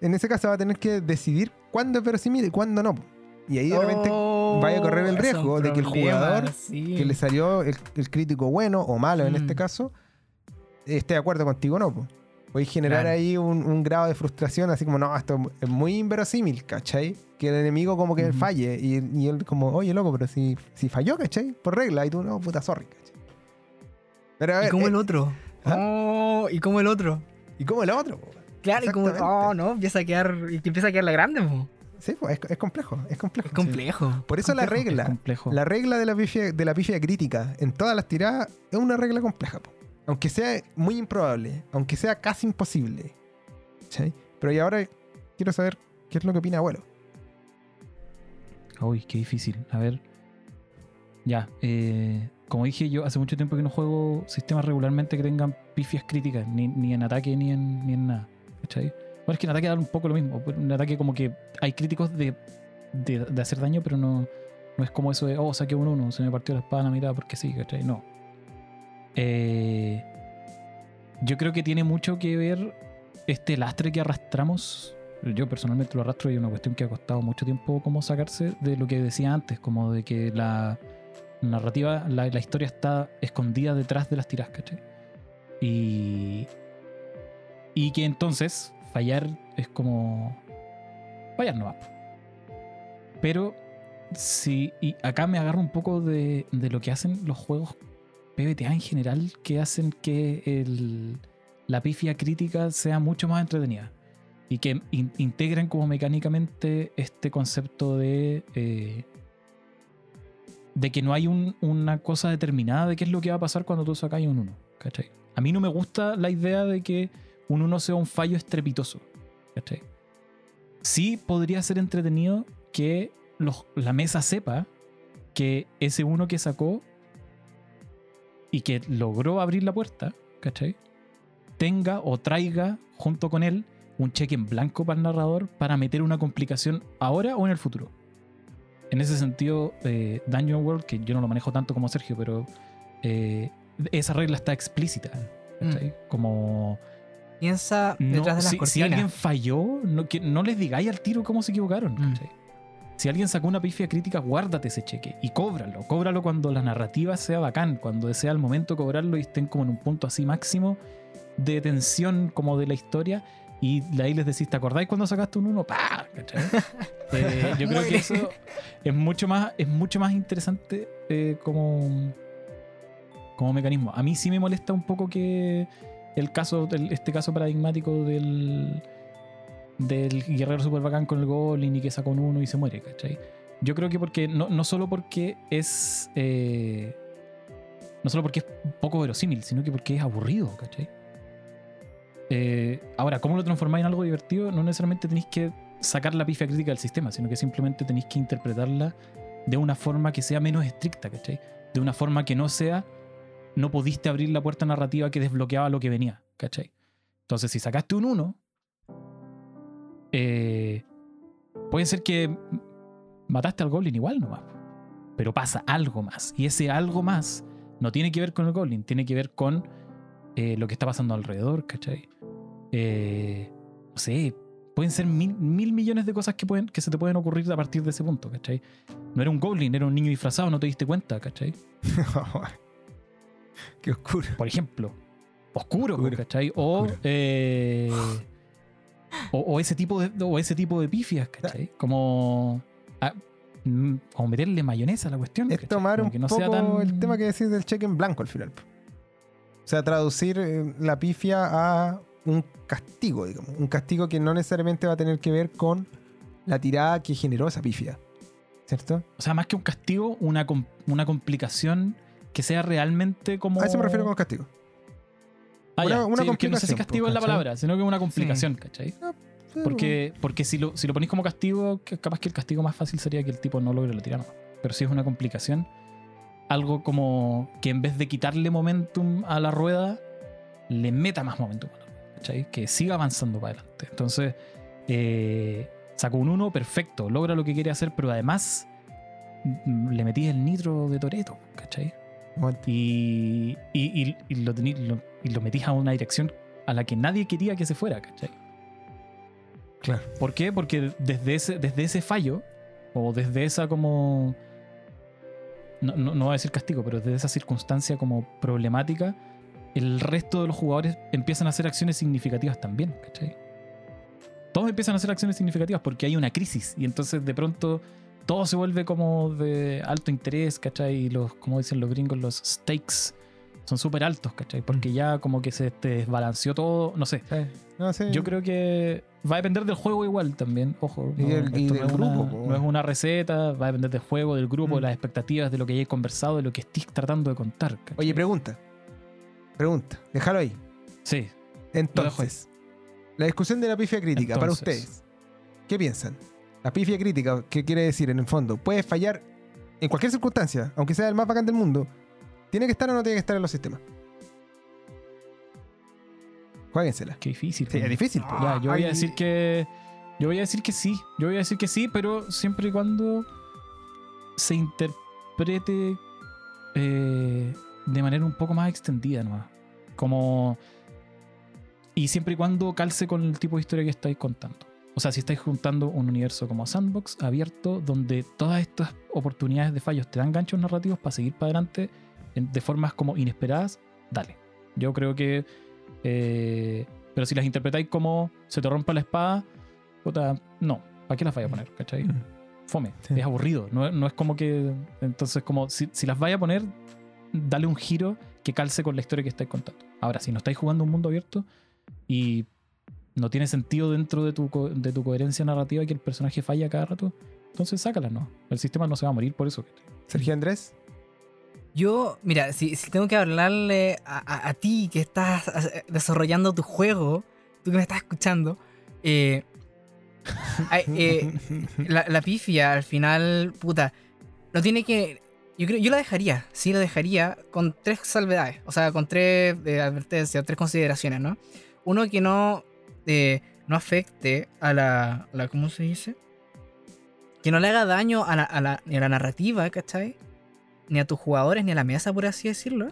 en ese caso va a tener que decidir cuándo es verosímil y cuándo no. Y ahí de repente Oh, vaya a correr el un riesgo de que el jugador sí. que le salió el, el crítico bueno o malo en Mm. este caso esté de acuerdo contigo o no. po. Podéis generar Claro. ahí un, un grado de frustración, así como, no, esto es muy inverosímil, ¿cachai? Que el enemigo como que Ujú. falle. Y, y él como, oye, loco, pero si, si falló, ¿cachai? Por regla. Y tú, no, puta, sorry, ¿cachai? Pero a ¿Y ver, como eh, el otro? ¿Ah? Oh, ¿y como el otro? ¿y cómo el otro? po? Claro, y como. Oh, no, empieza a quedar. Y empieza a quedar la grande, po. Sí, pues, es, es complejo, es complejo. Es complejo. Por eso la regla, Es. La regla de la pifia, de la pifia crítica en todas las tiradas es una regla compleja. po. Aunque sea muy improbable, aunque sea casi imposible. ¿Cachai? Pero y ahora quiero saber qué es lo que opina abuelo. Uy, qué difícil. A ver. Ya, eh, como dije yo, hace mucho tiempo que no juego sistemas regularmente que tengan pifias críticas, ni, ni en ataque ni en, ni en nada. ¿Cachai? Bueno, es que en ataque da un poco lo mismo. En ataque como que hay críticos de, de, hacer daño, pero no, no es como eso de, oh, saqué un uno, se me partió la espada a la mitad porque sí, ¿cachai? No. Eh, yo creo que tiene mucho que ver este lastre que arrastramos. Yo personalmente lo arrastro y es una cuestión que ha costado mucho tiempo como sacarse de lo que decía antes, como de que la narrativa, la, la historia está escondida detrás de las tiras, ¿cachai? Y, y que entonces fallar es como fallar no va. Pero sí, y acá me agarro un poco de, lo que hacen los juegos PBTA en general, que hacen que la pifia crítica sea mucho más entretenida. Y que in- integren como mecánicamente este concepto de. eh, de que no hay un- una cosa determinada de qué es lo que va a pasar cuando tú sacas un 1. ¿Cachai? A mí no me gusta la idea de que un 1 sea un fallo estrepitoso. ¿Cachai? Sí podría ser entretenido que los- la mesa sepa que ese uno que sacó y que logró abrir la puerta, ¿cachai? Tenga o traiga junto con él un cheque en blanco para el narrador para meter una complicación ahora o en el futuro. En ese sentido, eh, Dungeon World, que yo no lo manejo tanto como Sergio, pero eh, esa regla está explícita. ¿cachai? Como Piensa no, detrás de las si, si cortinas. alguien falló, no, que, no les digáis al tiro cómo se equivocaron. Mm. Si alguien sacó una pifia crítica, guárdate ese cheque y cóbralo. Cóbralo cuando la narrativa sea bacán, cuando sea el momento de cobrarlo y estén como en un punto así máximo de tensión como de la historia. Y de ahí les decís, ¿te acordáis cuando sacaste un uno? ¡Pah! ¿cachai? Eh, yo creo que eso es mucho más, es mucho más interesante eh, como, como mecanismo. A mí sí me molesta un poco que el caso, este caso paradigmático del, del guerrero super bacán con el Goblin y que saca un uno y se muere, ¿cachai? Yo creo que porque, no, no solo porque es. eh, no solo porque es poco verosímil, sino que porque es aburrido, ¿cachai? Eh, ahora, ¿cómo lo transformáis en algo divertido? No necesariamente tenéis que sacar la pifia crítica del sistema, sino que simplemente tenéis que interpretarla de una forma que sea menos estricta, ¿cachai? De una forma que no sea, no pudiste abrir la puerta narrativa que desbloqueaba lo que venía, ¿cachai? Entonces, si sacaste un 1, eh, puede ser que mataste al Goblin igual nomás, pero pasa algo más. Y ese algo más no tiene que ver con el Goblin, tiene que ver con eh, lo que está pasando alrededor, ¿cachai? Eh, no sé, pueden ser mil, mil millones de cosas que, pueden, que se te pueden ocurrir a partir de ese punto, ¿cachai? No era un goblin, era un niño disfrazado, no te diste cuenta, ¿cachai? Qué oscuro. Por ejemplo. Oscuro, Oscuro. ¿cachai? O, Oscuro. eh, o, o ese tipo de, o ese tipo de pifias, ¿cachai? Como... ah, mm, o meterle mayonesa a la cuestión. Es tomar un que no poco sea tan- el tema que decís del cheque en blanco al final. O sea, traducir eh, la pifia a un castigo, digamos. Un castigo que no necesariamente va a tener que ver con la tirada que generó esa pifia. ¿Cierto? O sea, más que un castigo, una, com- una complicación que sea realmente como... A eso me refiero con castigo. Ah, una- ya. una Sí, que no sé si complicación, castigo es la palabra, sino que una complicación, ¿cachai? Porque, porque si, lo, si lo ponís como castigo, capaz que el castigo más fácil sería que el tipo no logre la tirada. Pero si es una complicación, algo como que en vez de quitarle momentum a la rueda, le meta más momentum a la rueda, ¿cachai? Que siga avanzando para adelante. Entonces, eh, sacó un 1, perfecto, logra lo que quiere hacer, pero además mm, le metí el nitro de Toreto, ¿cachai? Y, y, y- y lo, tení- lo- y lo metís a una dirección a la que nadie quería que se fuera, ¿cachai? Claro. ¿Por qué? Porque desde ese, desde ese fallo, o desde esa como... No, no, no voy a decir castigo, pero desde esa circunstancia como problemática, el resto de los jugadores empiezan a hacer acciones significativas también, ¿cachai? Todos empiezan a hacer acciones significativas porque hay una crisis y entonces de pronto todo se vuelve como de alto interés, ¿cachai? Y los, como dicen los gringos, los stakes son súper altos, ¿cachai? Porque ya como que se te desbalanceó todo, no sé. Sí. No, sí. Yo creo que va a depender del juego igual también, ojo. Y no, del- y esto del no es una- grupo, po. no es una receta, va a depender del juego, del grupo, de Mm. las expectativas, de lo que hayáis conversado, de lo que estés tratando de contar. ¿cachai? Oye, pregunta. Pregunta. Déjalo ahí. sí, Entonces, la discusión de la pifia crítica, para ustedes, ¿qué piensan? La pifia crítica, ¿qué quiere decir en el fondo? Puede fallar en cualquier circunstancia, aunque sea el más bacán del mundo. ¿Tiene que estar o no tiene que estar en los sistemas? Jueguensela. qué difícil. Sí, es difícil. Ya, yo voy a decir que. Yo voy a decir que sí. Yo voy a decir que sí, pero siempre y cuando se interprete eh, de manera un poco más extendida nomás. Como. Y siempre y cuando calce con el tipo de historia que estáis contando. O sea, si estáis juntando un universo como Sandbox abierto, donde todas estas oportunidades de fallos te dan ganchos narrativos para seguir para adelante en- de formas como inesperadas, dale. Yo creo que. eh, pero si las interpretáis como se te rompa la espada, puta, no. ¿Para qué las vaya a poner? ¿Cachai? Mm. Fome. Sí. Es aburrido. No, no es como que. Entonces, como si, si las vaya a poner, dale un giro que calce con la historia que estáis contando. Ahora, si no estáis jugando un mundo abierto y no tiene sentido dentro de tu, co- de tu coherencia narrativa que el personaje falla cada rato, entonces sácalas, ¿no? El sistema no se va a morir por eso. Sergio Andrés. Yo, mira, si, si tengo que hablarle a, a- a ti que estás desarrollando tu juego, tú que me estás escuchando, eh, eh, la, la pifia al final, puta, no tiene que... Yo creo, yo la dejaría, sí la dejaría con tres salvedades, o sea, con tres eh, advertencias, tres consideraciones, ¿no? Uno que no, eh, no afecte a la, la- ¿Cómo se dice? Que no le haga daño a la, a la- ni a la narrativa, ¿cachai? Ni a tus jugadores, ni a la mesa, por así decirlo.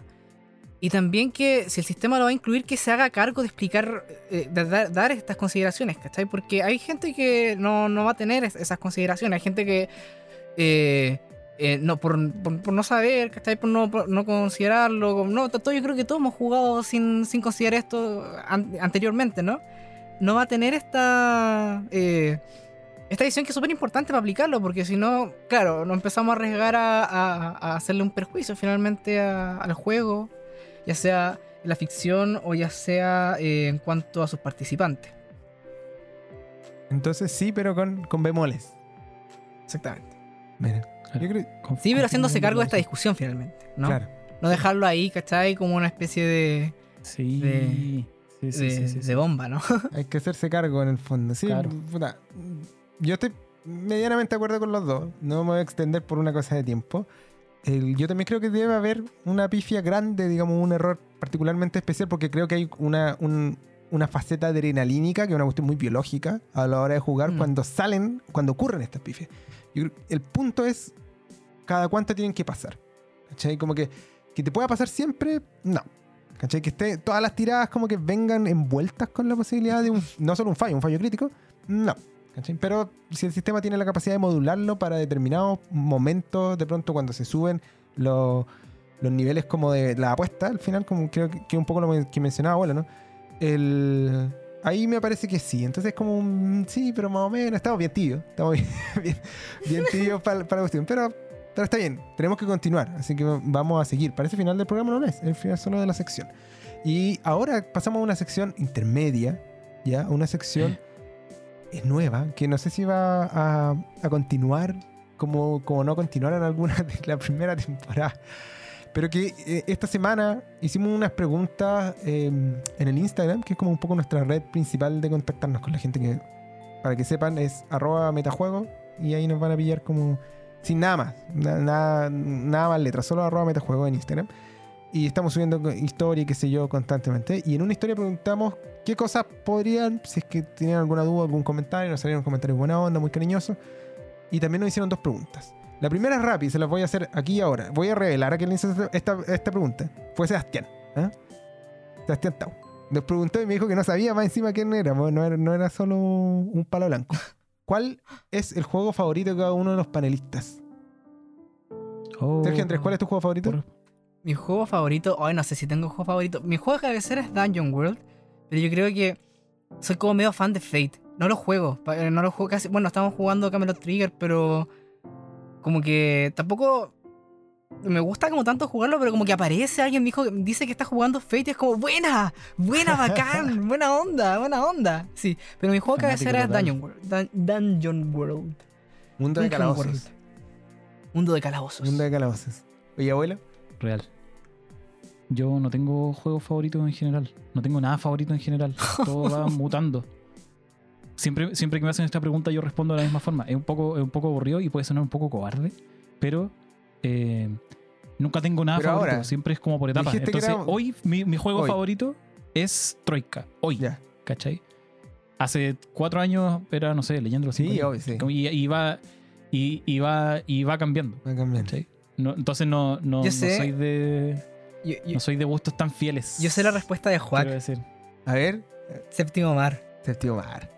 Y también que si el sistema lo va a incluir, que se haga cargo de explicar, eh, de dar, estas consideraciones, ¿cachai? Porque hay gente que no, no va a tener es- esas consideraciones. Hay gente que, eh, no, por, no saber, ¿cachai? Por no, por no considerarlo. No, yo creo que todos hemos jugado sin, sin considerar esto an- anteriormente, ¿no? No va a tener esta. eh, esta edición que es súper importante para aplicarlo, porque si no, claro, nos empezamos a arriesgar a, a- a hacerle un perjuicio finalmente a- al juego, ya sea en la ficción o ya sea eh, en cuanto a sus participantes. Entonces sí, pero con, con bemoles. Exactamente. Mira, Claro. yo creo, Con- Sí, pero haciéndose cargo de esta discusión. discusión finalmente, ¿no? claro. No dejarlo ahí, ¿cachai? Como una especie de, Sí. de- sí, sí, de, sí, sí, de bomba, ¿no? Hay que hacerse cargo en el fondo. Sí, Claro. puta, Yo estoy medianamente de acuerdo con los dos. No me voy a extender por una cosa de tiempo. El- yo también creo que debe haber una pifia grande, digamos, un error particularmente especial, porque creo que hay una, un- una faceta adrenalínica, que es una cuestión muy biológica a la hora de jugar, Mm. cuando salen, cuando ocurren estas pifias. Yo el punto es cada cuánto tienen que pasar. ¿Cachai? Como que, que te pueda pasar siempre, no. ¿Cachai? Que esté, todas las tiradas como que vengan envueltas con la posibilidad de un, no solo un fallo, un fallo crítico, no. ¿Cachai? Pero si el sistema tiene la capacidad de modularlo para determinados momentos, de pronto cuando se suben los, los niveles como de la apuesta, al final, como creo que, que un poco lo que mencionaba abuelo, ¿no? El, ahí me parece que sí. Entonces es como un sí, pero más o menos. Estamos bien tibios. Estamos bien, bien, bien tibios para, para la cuestión. Pero, pero está bien. Tenemos que continuar. Así que vamos a seguir. Parece final del programa, no es. El final solo de la sección. Y ahora pasamos a una sección intermedia. ¿Ya? Una sección es nueva. Que no sé si va a, a continuar como, como no continuaron algunas de la primera temporada. Pero que eh, esta semana hicimos unas preguntas eh, en el Instagram, que es como un poco nuestra red principal de contactarnos con la gente que, para que sepan, es arroba metajuego y ahí nos van a pillar como sin nada más, na- nada, nada más letras, solo arroba metajuego en Instagram. Y estamos subiendo historia y qué sé yo constantemente. Y en una historia preguntamos qué cosas podrían, si es que tienen alguna duda, algún comentario, nos salieron comentarios buena onda, muy cariñosos. Y también nos hicieron dos preguntas. La primera es rápida, se las voy a hacer aquí y ahora. Voy a revelar a quién le hizo esta, esta, pregunta. Fue Sebastián. ¿eh? Sebastián Tau. Nos preguntó y me dijo que no sabía más encima quién. No era, no era solo un palo blanco. ¿Cuál es el juego favorito de cada uno de los panelistas? Sergio Andrés, ¿cuál es tu juego favorito? Mi juego favorito, hoy no sé si tengo juego favorito. Mi juego de cabecera es Dungeon World, pero yo creo que soy como medio fan de Fate. No lo juego, eh, no lo juego casi. Bueno, estamos jugando Camelot Trigger, pero como que tampoco me gusta como tanto jugarlo, pero como que aparece alguien dijo, dice que está jugando Fate y es como buena, buena, bacán, buena onda, buena onda. Sí, pero mi juego de Fanático cabecera es total. Dungeon World. Dun- Dungeon World. Mundo de calabozos. World. Mundo de calabozos. Mundo de calabozos. Oye, abuelo. Real. Yo no tengo juegos favoritos en general. No tengo nada favorito en general. Todo va mutando. Siempre, siempre que me hacen esta pregunta yo respondo de la misma forma. Es un poco, es un poco aburrido y puede sonar un poco cobarde, pero eh, nunca tengo nada Pero favorito. ahora, Siempre es como por etapas. Entonces, era- hoy mi, mi juego Hoy. favorito es Troika. Hoy, Ya. ¿cachai? Hace cuatro años era, no sé, leyendo los Sí, obvio, sí. Y, y va, y, y va, y va cambiando. Va cambiando. ¿cachai? No, entonces no, no, no soy de. Yo, yo- No soy de gustos tan fieles. yo sé la respuesta de quiero Juan. decir. A ver. Séptimo mar. Séptimo mar.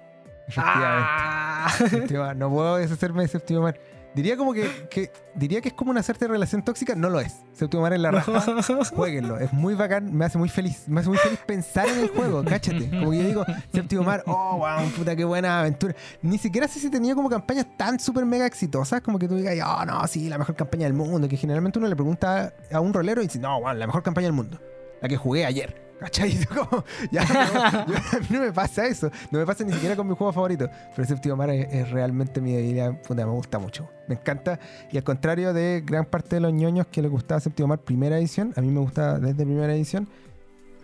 Efectivamente. Ah. Séptimo mar. No puedo deshacerme de séptimo mar. Diría como que, que- diría que es como una cierta relación tóxica, no lo es. Séptimo mar en la raja, jueguenlo, es muy bacán, me hace muy feliz, me hace muy feliz pensar en el juego, cáchate. Como que yo digo, séptimo mar, oh wow, puta qué buena aventura. Ni siquiera sé si tenía como campañas tan súper mega exitosas, como que tú digas, oh no, sí, la mejor campaña del mundo, que generalmente uno le pregunta a un rolero y dice, no, wow, la mejor campaña del mundo, la que jugué ayer. ¿Cachai? No, a mí no me pasa eso. No me pasa ni siquiera con mi juego favorito. Pero Séptimo Mar es, es realmente mi debilidad. Puta, me gusta mucho. Me encanta. Y al contrario de gran parte de los ñoños que les gustaba Séptimo Mar primera edición, a mí me gusta desde primera edición.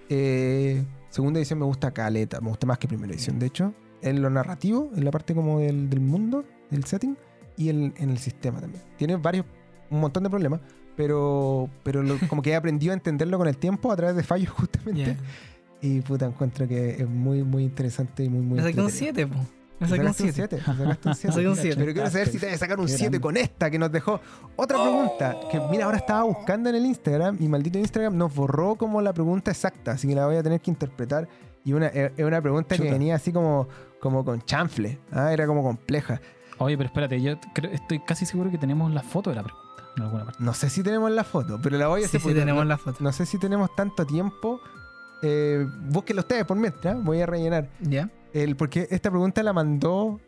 Eh, segunda edición me gusta Caleta. Me gusta más que primera edición, de hecho. En lo narrativo, en la parte como del, mundo, del setting, y en el sistema también. Tiene varios, un montón de problemas. Pero, pero lo- como que he aprendido a entenderlo con el tiempo a través de fallos justamente. Ya. Y puta, encuentro que es muy, muy interesante y muy, muy Me saqué un entretenido. 7, po. Me ¿Te saqué un sacaste 7. ¿Te sacaste un Me saqué un 7? siete. Pero quiero saber si te vas a sacar un Qué 7 grande. con esta que nos dejó otra pregunta. Que mira, ahora estaba buscando en el Instagram y maldito Instagram nos borró como la pregunta exacta, así que la voy a tener que interpretar. Y una, es es una pregunta que venía así como, como con chanfle, ¿ah? era como compleja. Oye, pero espérate, yo creo- estoy casi seguro que tenemos la foto de la pregunta en alguna parte. No sé si tenemos la foto, pero la voy a hacer sí, tenemos no, la foto. no sé si tenemos tanto tiempo. Eh, búsquenlo ustedes por mientras, voy a rellenar. ¿Ya? El, porque esta pregunta la mandó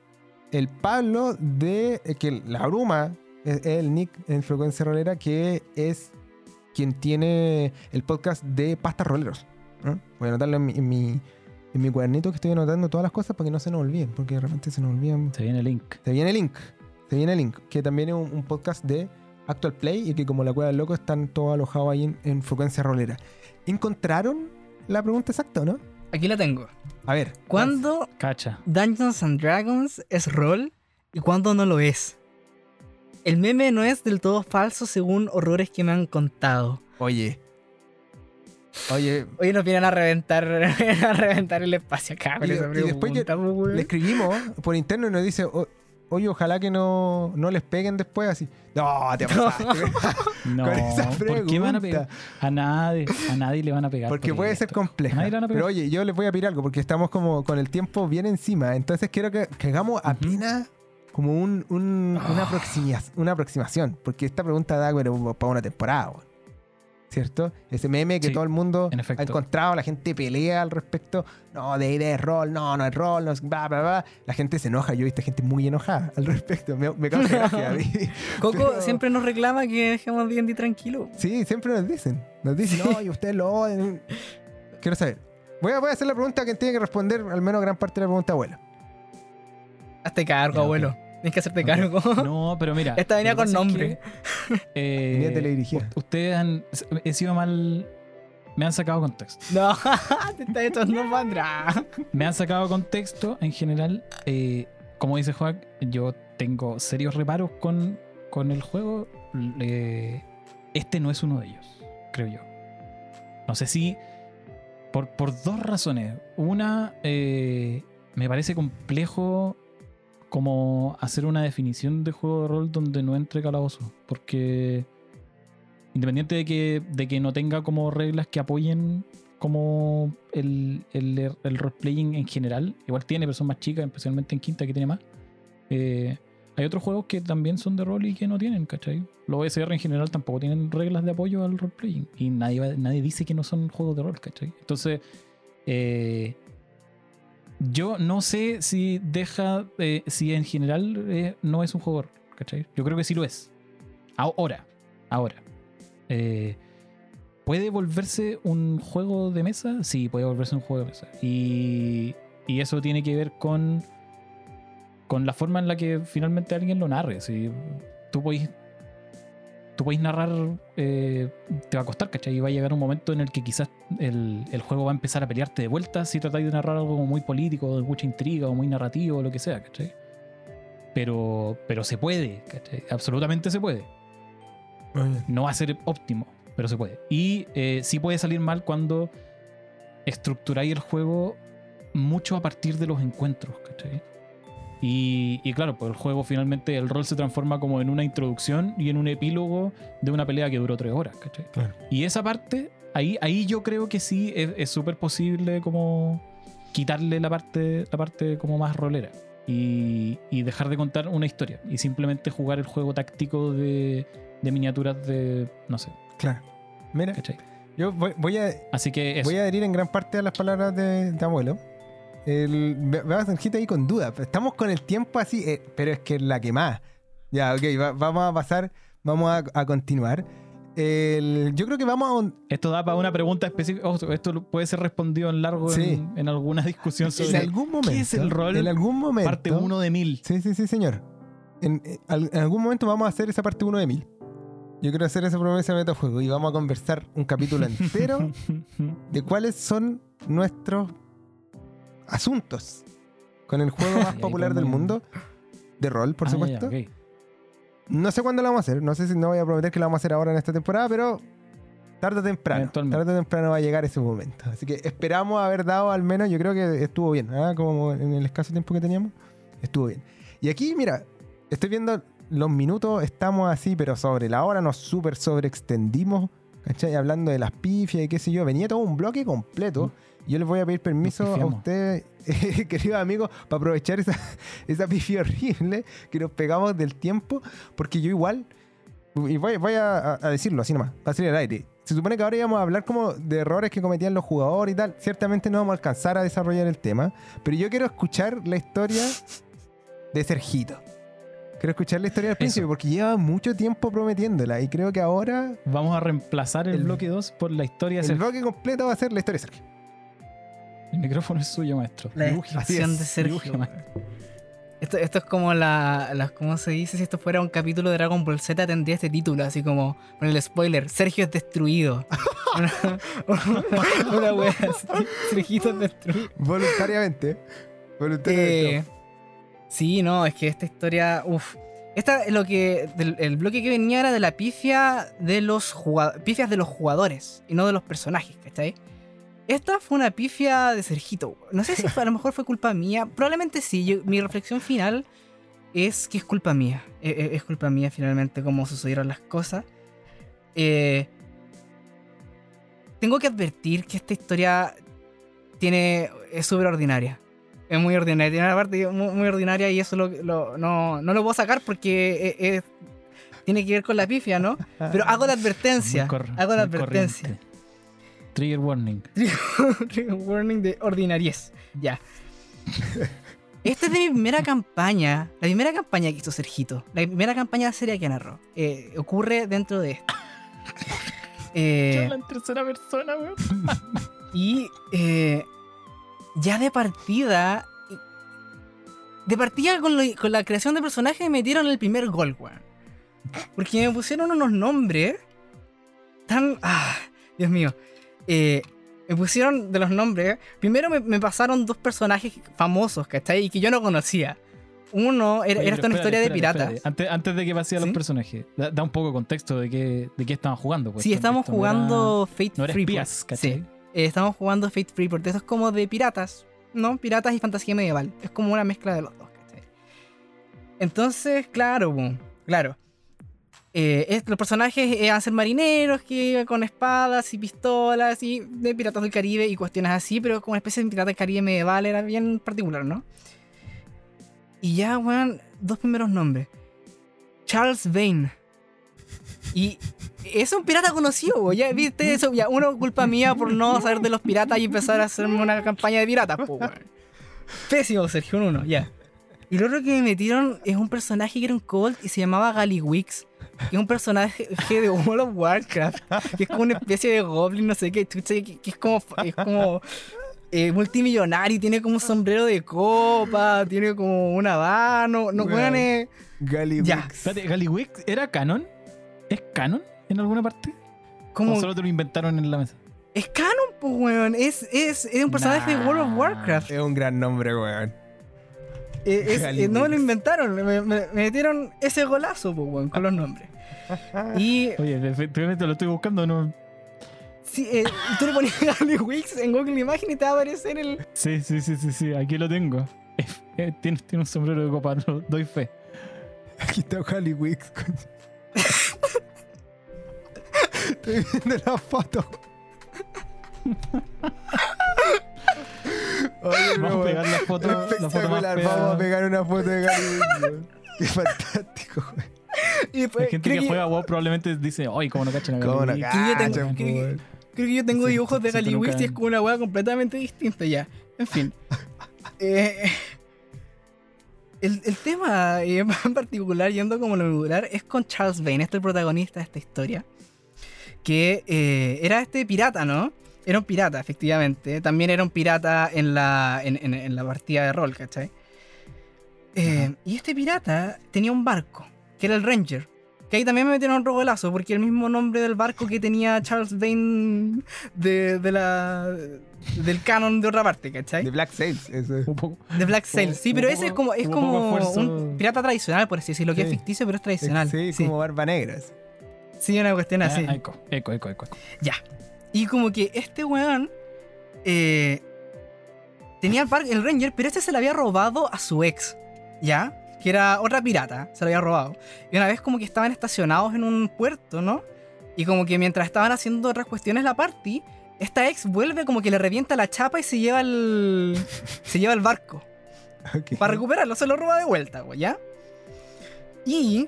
el Pablo de eh, que la bruma es el Nick en Frecuencia Rolera, que es quien tiene el podcast de Pastas Roleros. ¿no? Voy a anotarlo en mi, en, mi, en mi cuadernito que estoy anotando todas las cosas para que no se nos olviden, porque de repente se nos olvidan. Se viene el link. Se viene Link. Se viene Link, que también es un, un podcast de Actual Play y que como la cueva del loco están todos alojados ahí en, en frecuencia rolera. ¿Encontraron la pregunta exacta o no? Aquí la tengo. A ver. ¿Cuándo Cacha. Dungeons and Dragons es rol y cuándo no lo es? El meme no es del todo falso según horrores que me han contado. Oye. Oye, Oye, nos vienen a reventar, a reventar el espacio acá. Y- después pues, le escribimos por interno y nos dice, "O- oye, ojalá que no, no les peguen después así. No, te pasaste. No, Con esa ¿por qué van a pegar? A nadie, a nadie le van a pegar. Porque por puede esto. ser compleja. Pegar. Pero oye, yo les voy a pedir algo porque estamos como con el tiempo bien encima. Entonces quiero que, que hagamos apenas como un, un- una, aproxima- una aproximación. Porque esta pregunta da pero, para una temporada. weón. ¿Cierto? Ese meme que Sí, todo el mundo en ha encontrado, la gente pelea al respecto. No, de idea es rol, no, no es rol, no es bla, bla, bla. La gente se enoja. Yo he visto gente muy enojada al respecto. Me, me causa gracia a mí. Coco pero- siempre nos reclama que dejemos D&D tranquilo. Sí, siempre nos dicen. Nos dicen, no, y ustedes lo odian. Quiero saber. Voy a, voy a hacer la pregunta que tiene que responder al menos gran parte de la pregunta, abuela. Hazte cargo, abuelo. Tienes que hacerte cargo. No, pero mira. Esta venía con nombre. que, eh, Venía teledirigida. Ustedes han. He sido mal. Me han sacado contexto. No, te estás echando mandra. Me han sacado contexto en general. eh, como dice Joaquín, yo tengo serios reparos con, con el juego. Eh, este no es uno de ellos, creo yo. No sé si. Por, por dos razones. Una, eh, me parece complejo como hacer una definición de juego de rol donde no entre calabozo. Porque independiente de que, de que no tenga como reglas que apoyen como el, el, el roleplaying en general, igual tiene, pero son más chicas, especialmente en quinta que tiene más. Eh, hay otros juegos que también son de rol y que no tienen, ¿cachai? Los OSR en general tampoco tienen reglas de apoyo al roleplaying. Y nadie, nadie dice que no son juegos de rol, ¿cachai? Entonces, eh, yo no sé si deja, eh, si en general eh, no es un juego ¿cachai? Yo creo que sí lo es. Ahora, ahora. Eh, ¿Puede volverse un juego de mesa? Sí, puede volverse un juego de mesa. Y, y eso tiene que ver con, con la forma en la que finalmente alguien lo narre. Si tú podéis tú podéis narrar, eh, te va a costar, ¿cachai? Y va a llegar un momento en el que quizás el, el juego va a empezar a pelearte de vuelta si tratáis de narrar algo como muy político, de mucha intriga o muy narrativo o lo que sea, ¿cachai? Pero, pero se puede, ¿cachai? Absolutamente se puede. No va a ser óptimo, pero se puede. Y eh, sí puede salir mal cuando estructuráis el juego mucho a partir de los encuentros, ¿cachai? Y, y claro, pues el juego finalmente, el rol se transforma como en una introducción y en un epílogo de una pelea que duró tres horas, ¿cachai? Claro. Y esa parte, ahí, ahí yo creo que sí es súper posible como quitarle la parte, la parte como más rolera. Y, y dejar de contar una historia. Y simplemente jugar el juego táctico de, de miniaturas de. no sé, Claro. Mira, ¿cachai? yo voy, voy a, Así que eso. voy a adherir en gran parte a las palabras de, de abuelo. El, ve- veo a ahí con duda. Estamos con el tiempo así, eh, pero es que es la que más. Ya, ok, va- vamos a pasar, vamos a, a continuar. El- yo creo que vamos a... un- Esto da para una pregunta específica. Esto puede ser respondido en largo Sí. en, en alguna discusión en sobre algún momento. ¿qué es el rol? En algún momento. parte 1 de 1000. Sí, sí, sí, señor. En, eh, en algún momento vamos a hacer esa parte 1 de mil. Yo quiero hacer esa promesa de metajuego y vamos a conversar un capítulo entero de cuáles son nuestros asuntos con el juego más popular del mundo, de rol, por Ah, ya, supuesto. No sé cuándo lo vamos a hacer, no sé si no voy a prometer que lo vamos a hacer ahora en esta temporada, pero tarde o temprano, tarde o temprano va a llegar ese momento. Así que esperamos haber dado al menos, yo creo que estuvo bien, ¿ah? como en el escaso tiempo que teníamos, estuvo bien. Y aquí, mira, estoy viendo los minutos, estamos así, pero sobre la hora nos súper sobreextendimos, ¿cachai? Hablando de las pifias y qué sé yo, venía todo un bloque completo. Yo les voy a pedir permiso a ustedes, queridos amigos, para aprovechar esa, esa pifia horrible que nos pegamos del tiempo, porque yo igual, y voy, voy a decirlo así nomás, va a salir al aire. Se supone que ahora íbamos a hablar como de errores que cometían los jugadores y tal. Ciertamente no vamos a alcanzar a desarrollar el tema, pero yo quiero escuchar la historia de Sergito. Quiero escuchar la historia del príncipe porque lleva mucho tiempo prometiéndola y creo que ahora Vamos a reemplazar el, El- bloque 2 por la historia de el Sergio. bloque completo va a ser la historia de Sergio. El micrófono es suyo, maestro. La descripción es, de Sergio. Esto, esto es como la, la- ¿Cómo se dice? Si esto fuera un capítulo de Dragon Ball Z, tendría este título, así como con el spoiler: Sergio es destruido. una, una, una wea así. Sergito es destruido. Voluntariamente. Voluntariamente. Eh, sí, no, es que esta historia. Uf. Esta, lo que, el bloque que venía era de la pifia de los pifias de los jugadores y no de los personajes, ¿cachai? Esta fue una pifia de Sergito. No sé si fue, a lo mejor fue culpa mía. Probablemente sí. Mi reflexión final es que es culpa mía. Eh, eh, Es, culpa mía finalmente cómo sucedieron las cosas. Eh, tengo que advertir que esta historia tiene es súper ordinaria. Es muy ordinaria. Tiene una parte muy, muy ordinaria y eso lo, lo- no, no lo puedo sacar porque es- es- tiene que ver con la pifia, ¿no? Pero hago la advertencia. Hago la advertencia. corriente. Trigger warning. Trigger warning de ordinariez. Ya. Esta es de mi primera campaña. La primera campaña que hizo Sergito. La primera campaña seria que narró. Eh, ocurre dentro de esto. Eh, Habla en tercera persona, weón. y eh, ya de partida. De partida con, lo- con la creación de personajes me metieron el primer gol, weón. Porque me pusieron unos nombres tan. Ah, Dios mío. Eh, me pusieron de los nombres. Primero me, me pasaron dos personajes famosos, ¿cachai? Y que yo no conocía. Uno era, Oye, era una espérate, historia de piratas. Antes, antes de que pase a los personajes, da, da un poco de contexto de qué, de qué estaban jugando. Pues. Sí, estamos no jugando Fate no era espías, ¿cachai? Sí. Eh, estamos jugando Fate Freeport. Eso es como de piratas, ¿no? Piratas y fantasía medieval. Es como una mezcla de los dos, ¿cachai? Entonces, claro, boom, claro. Eh, es- los personajes a ser marineros que con espadas y pistolas y de piratas del Caribe y cuestiones así, pero como una especie de pirata del Caribe medieval era bien particular, ¿no? Y ya, weón, dos primeros nombres. Charles Vane. Y es un pirata conocido, weón, ya viste eso, ya uno culpa mía por no saber de los piratas y empezar a hacerme una campaña de piratas, po. Pésimo, Sergio, un uno, ya. Y lo otro que me metieron es un personaje que era un cult y se llamaba Gallywix. Que es un personaje de World of Warcraft. Que es como una especie de goblin, no sé qué, que, que es como, es como eh, multimillonario, y tiene como un sombrero de copa, tiene como un habano. No, Weón. weón, eh, Gali Ya. Wix. Espérate, ¿Gallywix era canon? ¿Es canon en alguna parte? como. ¿O solo te lo inventaron en la mesa? Es canon, pues, weón. Es, es, es un personaje de World of. Warcraft. Es un gran nombre, weón. Eh, es- eh, no me lo inventaron, me, me- me metieron ese golazo, pues, weón, con los nombres. Y Oye, efectivamente lo estoy buscando, ¿no? sí, eh, tú le ponías Gallywix en Google Imagen y te va a aparecer el. Sí, sí, sí, sí, sí, aquí lo tengo. Eh, tiene, tiene un sombrero de copa, lo doy fe. Aquí está Gali Wix. Estoy viendo la foto. Oye, Vamos no, a pegar la foto, la foto más Espectacular, fea. vamos a pegar una foto de weón. Qué fantástico, weón. Y después, La gente que que- juega WoW probablemente dice, ay, cómo no cachan a ¿Cómo no Gallywix". Que yo tengo- cachan, que- po, weón? Creo que yo tengo Sí, dibujos de sí, Gallywix nunca- y es como una hueá completamente distinta ya. En fin. Eh, el, el tema eh, en particular, yendo como lo medular, es con Charles Vane, este es el protagonista de esta historia. Que eh, era este pirata, ¿no? Era un pirata, efectivamente. También era un pirata en la, en, en- en la partida de rol, ¿cachai? Eh, y este pirata tenía un barco, que era el Ranger. Que ahí también me metieron un rogolazo, porque el mismo nombre del barco que tenía Charles Vane de, de la, del canon de otra parte, ¿cachai? De Black Sails, eso es. Un poco- De Black Sails, sí, pero poco- ese es como, es como un pirata tradicional, por así decirlo, que es ficticio, pero es tradicional. Sí, Sí, como Barba Negras. Sí, una cuestión así. Ah, eco, eco, eco, eco. Ya. Y como que este weón eh, tenía el, el Ranger, pero este se le había robado a su ex, ¿ya? Que era otra pirata, se lo había robado. Y una vez como que estaban estacionados en un puerto, ¿no? Y como que mientras estaban haciendo otras cuestiones la party, esta ex vuelve como que le revienta la chapa y se lleva el, se lleva el barco. Para recuperarlo, se lo roba de vuelta, güey, ¿ya? Y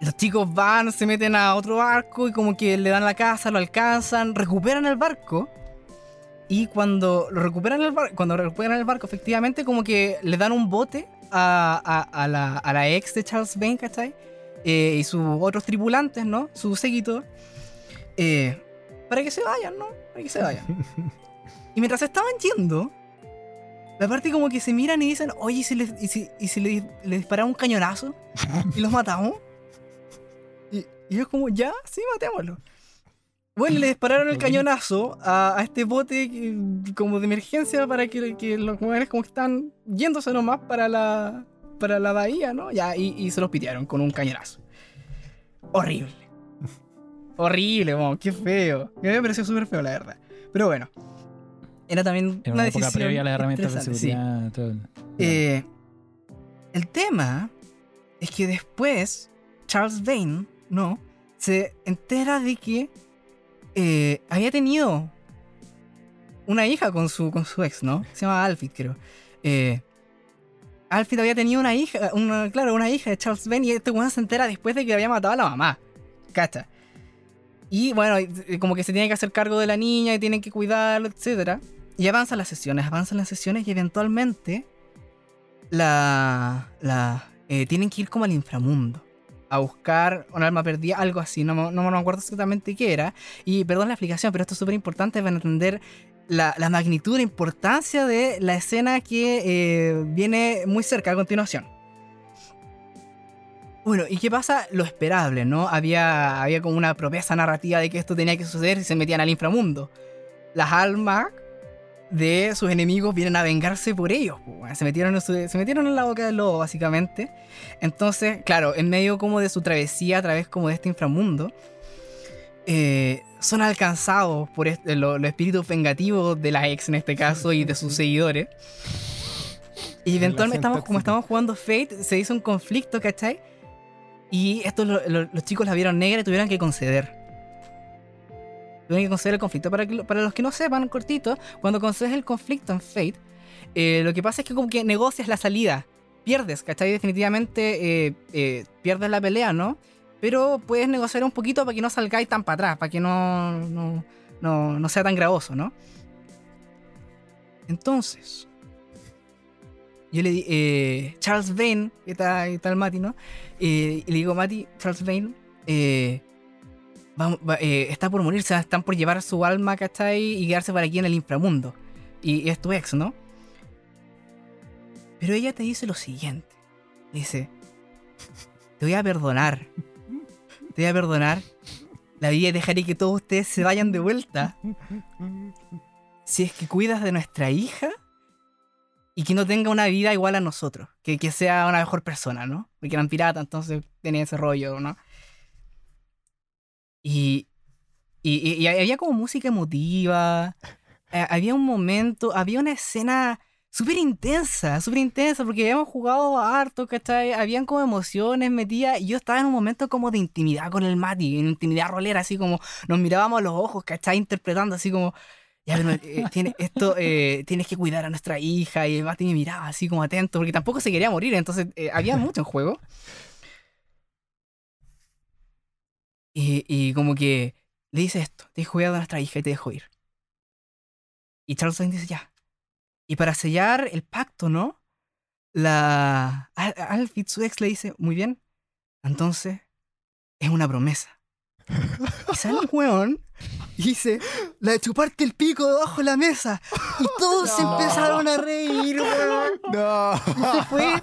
los chicos van, se meten a otro barco y como que le dan la casa, lo alcanzan, recuperan el barco. Y cuando lo recuperan el barco, cuando recuperan el barco, efectivamente, como que le dan un bote a, a- a la, a la ex de Charles Bane, ¿cachai? Eh, y sus otros tripulantes, ¿no? Su séquito. eh, para que se vayan, ¿no? Para que se vayan. y mientras estaban yendo, la parte como que se miran y dicen, oye, ¿y si le, y si, y si le, le disparamos un cañonazo y los matamos? Y, yo como, ya, sí, matémoslo. Bueno, le dispararon el cañonazo a, a este bote que- como de emergencia para que, que los mujeres como que están yéndose nomás para la, para la bahía, ¿no? Ya, y, y se los pitearon con un cañonazo. Horrible. Horrible, mo, qué feo. Me había parecido súper feo, la verdad. Pero bueno. Era también En una una decisión previa a las herramientas de sí. seguridad. todo. Eh, el tema es que después Charles Vane, ¿no? Se entera de que eh, había tenido una hija con su, con su ex, ¿no? Se llama Alfred, creo. Eh, había tenido una hija, una, claro, una hija de Charles Vane y este weón se entera después de que había matado a la mamá. ¿Cacha? Y bueno, eh, como que se tiene que hacer cargo de la niña y tienen que cuidarlo, etc. Y avanzan las sesiones, avanzan las sesiones y eventualmente la, la eh, tienen que ir como al inframundo a buscar un alma perdida, algo así, no, no me acuerdo exactamente qué era. Y perdón la explicación, pero esto es súper importante para entender la, la magnitud, la importancia de la escena que eh, viene muy cerca a continuación. Bueno, ¿y qué pasa? Lo esperable, ¿no? Había, había como una promesa narrativa de que esto tenía que suceder si se metían al inframundo. Las almas de sus enemigos vienen a vengarse por ellos. Se metieron, en su- se metieron en la boca del lobo, básicamente. Entonces, claro, en medio como de su travesía a través como de este inframundo, eh, son alcanzados por este- lo- los espíritus vengativos de la ex en este caso y de sus seguidores. Y eventualmente, estamos, como estamos jugando Fate, se hizo un conflicto, ¿cachai? Y estos lo- lo- los chicos la vieron negra y tuvieron que conceder. Tuvieron que conceder el conflicto. Para, lo- para los que no sepan, cortito, cuando concedes el conflicto en Fate, eh, lo que pasa es que como que negocias la salida. Pierdes, ¿cachai? Definitivamente eh, eh, pierdes la pelea, ¿no? Pero puedes negociar un poquito para que no salgáis tan para atrás, para que no, no, no, no sea tan gravoso, ¿no? Entonces, yo le di, Charles Vane, que está, está el Mati, ¿no? Y le digo, Mati, Charles Vane, eh, eh, está por morirse, están por llevar su alma, ¿cachai? Y quedarse por aquí en el inframundo. Y, es tu ex, ¿no? Pero ella te dice lo siguiente. Dice, te voy a perdonar. Te voy a perdonar. La vida dejaré que todos ustedes se vayan de vuelta. Si es que cuidas de nuestra hija y que no tenga una vida igual a nosotros. Que, que sea una mejor persona, ¿no? Porque eran piratas, entonces tenía ese rollo, ¿no? Y, y, había como música emotiva. eh, había un momento, había una escena súper intensa, súper intensa, porque habíamos jugado harto, ¿cachai? Habían como emociones metidas, y yo estaba en un momento como de intimidad con el Mati, en intimidad rolera, así como nos mirábamos a los ojos, ¿cachai? Interpretando así como, ya, pero eh, esto, eh, tienes que cuidar a nuestra hija, y el Mati me miraba así como atento, porque tampoco se quería morir, entonces había mucho en juego. Y, como que le dice esto, te he cuidado a nuestra hija y te dejo ir. Y Charles Vane dice ya. Y para sellar el pacto, ¿no? La Al- Alfred, su ex, le dice, muy bien, entonces es una promesa. Y sale un weón y dice, la de chuparte el pico debajo de la mesa. Y todos se No. empezaron a reír, weón. No. Y se fue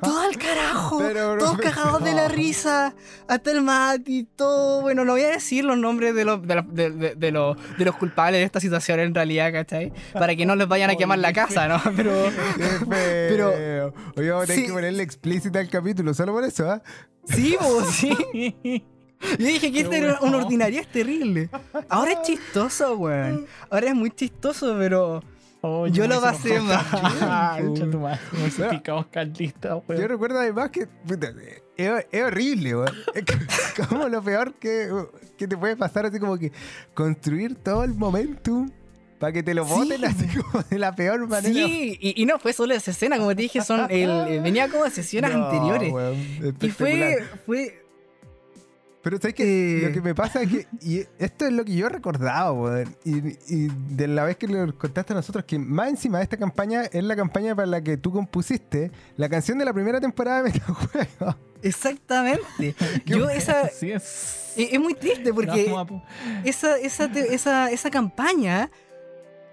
todo al carajo. Pero, todos pero- cagados de la risa. Hasta el Mati, todo. Bueno, no voy a decir los nombres de los, de, los- de- de- de los, de los culpables de esta situación en realidad, ¿cachai? Para que no les vayan a quemar la casa, ¿no? Pero. Qué feo. Pero- Oye, vamos a tener Sí. que ponerle explícita al capítulo, solo por eso, ¿ah? Sí, sí. Yo dije que este era una ordinaria terrible. Ahora es chistoso, weón. Ahora es muy chistoso, pero. Oh, Yo lo pasé mal. Hice picado calista, Yo weón. recuerdo además que puta, es, es horrible, weón. Es como lo peor que, que te puede pasar, así como que construir todo el momentum para que te lo Sí. voten así como de la peor manera. Sí, y, y no fue solo esa escena, como te dije, son el, venía como de sesiones No, anteriores. weón, Y fue, fue. Pero ¿sabes que Eh. Lo que me pasa es que. Y esto es lo que yo he recordado, weón. Y, y de la vez que lo contaste a nosotros, que más encima de esta campaña es la campaña para la que tú compusiste la canción de la primera temporada de Metajuego. Exactamente. Yo esa... Así es. Es es muy triste porque po- esa, esa, esa, esa campaña,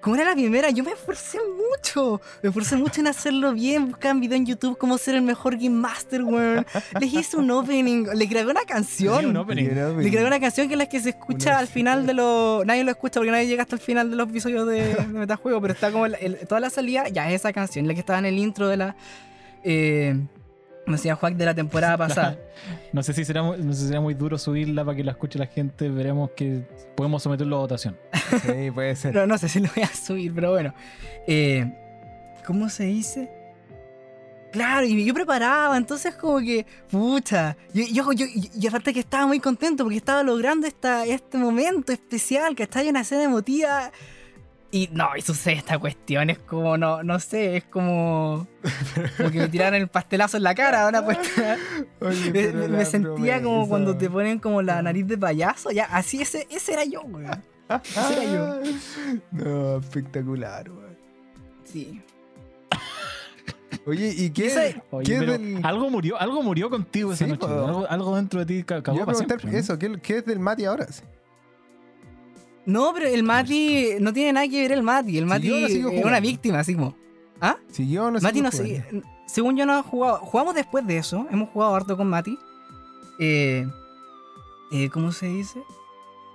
como era la primera, yo me esforcé mucho. Me esforcé mucho en hacerlo bien. Buscaba en video en YouTube cómo ser el mejor Game Master, weón. Les hice un opening, le grabé una canción. un opening. Le grabé una canción que es la que se escucha Una al final de los. Nadie lo escucha porque nadie llega hasta el final de los episodios de, de Metajuego, pero está como el- el- toda la salida, ya es esa canción, la que estaba en el intro de la. Eh, me decía Juan de la temporada pasada. No sé si será muy, no sé si será muy duro subirla para que la escuche la gente. Veremos que podemos someterlo a votación. Sí, puede ser. No, no sé si lo voy a subir, pero bueno. Eh, ¿Cómo se dice? Claro, y yo preparaba, entonces como que, pucha, yo, yo, yo- y aparte que estaba muy contento porque estaba logrando esta, este momento especial, que está en una escena emotiva. Y no, y sucede esta cuestión, es como, no, no sé, es como, como que me tiraran el pastelazo en la cara, una cuestión. Oye, Me, sentía como cuando te ponen como la nariz de payaso, ya, así ese, ese era yo, weón. Ese era yo. No, espectacular, weón. Sí. Oye, ¿y qué, esa- Oye, qué es pero del- algo murió, algo murió contigo esa Sí, noche. Algo, algo dentro de ti ca- Yo cagó a preguntar siempre, ¿no? eso, ¿qué, qué es del Mati ahora? No, pero el Mati no tiene nada que ver el Mati. El Mati yo no es una víctima, así como. ¿Ah? ¿Siguió o no Mati no. Según yo no he jugado. Jugamos después de eso. Hemos jugado harto con Mati. Eh, eh, ¿Cómo se dice?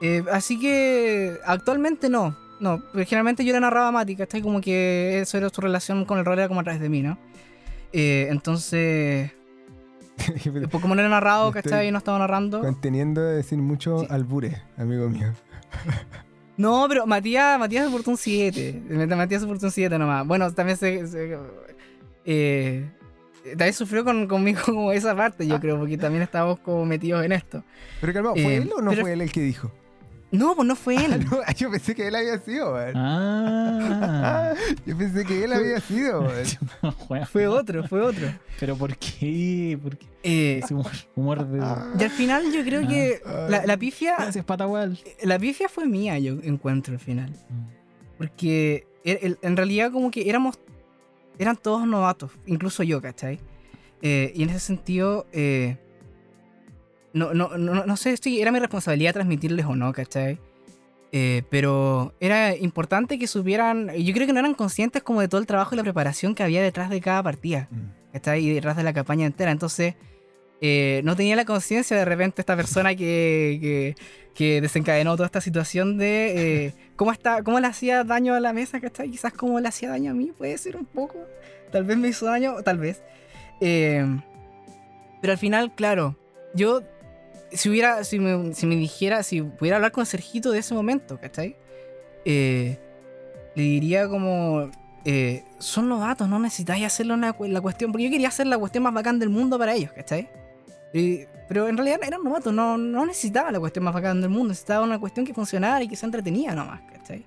Eh, así que actualmente no. No, generalmente yo le narraba a Mati, ¿cachai? Como que eso era su relación con el rol, era como a través de mí, ¿no? Eh, entonces, pues como no era narrado, ¿cachai? No estaba narrando. Conteniendo de decir mucho Sí. albures, amigo mío. No, pero Matías, Matías se portó un 7. Matías se portó un 7 nomás. Bueno, también se. se- eh, también sufrió con, conmigo como esa parte, yo creo, porque también estábamos como metidos en esto. Pero calma, ¿fue Eh, él o no pero- fue él el que dijo? No, pues no fue él. No, yo pensé que él había sido, weón. Ah. Yo pensé que él había sido, weón. Juega. Fue otro, fue otro. Pero ¿por qué? ¿Por qué? Eh, Ese humor, humor de... y al final yo creo que la, la pifia. Gracias, Patagual. La pifia fue mía, yo encuentro al final. Porque el- el- en realidad como que éramos, eran todos novatos, incluso yo, ¿cachai? Eh, y en ese sentido, eh, no, no, no, no sé si era mi responsabilidad transmitirles o no, ¿cachai? Eh, pero era importante que supieran, yo creo que no eran conscientes como de todo el trabajo y la preparación que había detrás de cada partida, ¿cachai? Y detrás de la campaña entera. Entonces, eh, no tenía la conciencia de repente esta persona que, que, que desencadenó toda esta situación de eh, cómo, está, cómo le hacía daño a la mesa, ¿cachai? Quizás cómo le hacía daño a mí, puede ser un poco. Tal vez me hizo daño, tal vez. Eh, pero al final, claro, yo, si hubiera, si me, si me dijera, si pudiera hablar con Sergito de ese momento, ¿cachai? Eh, le diría como, eh, son novatos, no necesitáis cu- la cuestión, porque yo quería hacer la cuestión más bacán del mundo para ellos, ¿cachai? Y- pero en realidad eran novatos, no, no necesitaba la cuestión más bacán del mundo, necesitaba una cuestión que funcionara y que se entretenía nomás, ¿cachai?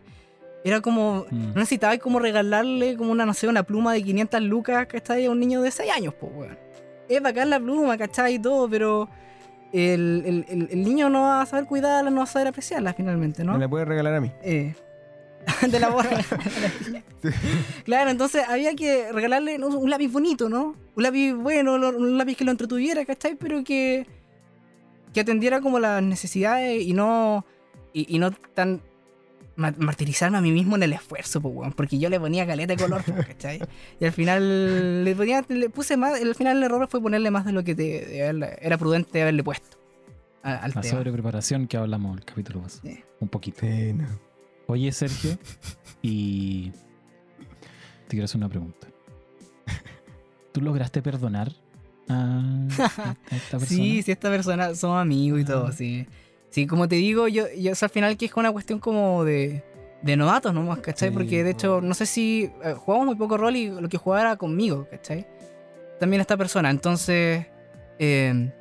Era como, Mm. no necesitaba como regalarle como una, no sé, una pluma de 500 lucas, ¿cachai? A un niño de 6 años, pues, weón. Es bacán la pluma, ¿cachai? Y todo, pero el, el- el- el niño no va a saber cuidarla, no va a saber apreciarla finalmente, ¿no? Me la puede regalar a mí. Eh, de la borra. claro, entonces había que regalarle un lápiz bonito, ¿no? Un lápiz bueno, un lápiz que lo entretuviera, ¿cachai? Pero que, que atendiera como las necesidades y no, y, y no tan martirizarme a mí mismo en el esfuerzo, pues, weón, porque yo le ponía caleta de color, ¿cachai? Y al final le, ponía, le puse más, al final el error fue ponerle más de lo que te- de haberle- era prudente haberle puesto a- al La tema. sobrepreparación que hablamos el capítulo pasado. Sí. Un poquito. Sí, no. Oye, Sergio, y te quiero hacer una pregunta. ¿Tú lograste perdonar a, a esta persona? Sí, sí, esta persona somos amigos y todo, Ah. sí. Sí, como te digo, yo, yo o sea, al final que es una cuestión como de, de novatos nomás, ¿cachai? Sí, Porque de hecho, no sé si eh, jugamos muy poco rol y lo que jugaba era conmigo, ¿cachai? También esta persona, entonces... eh,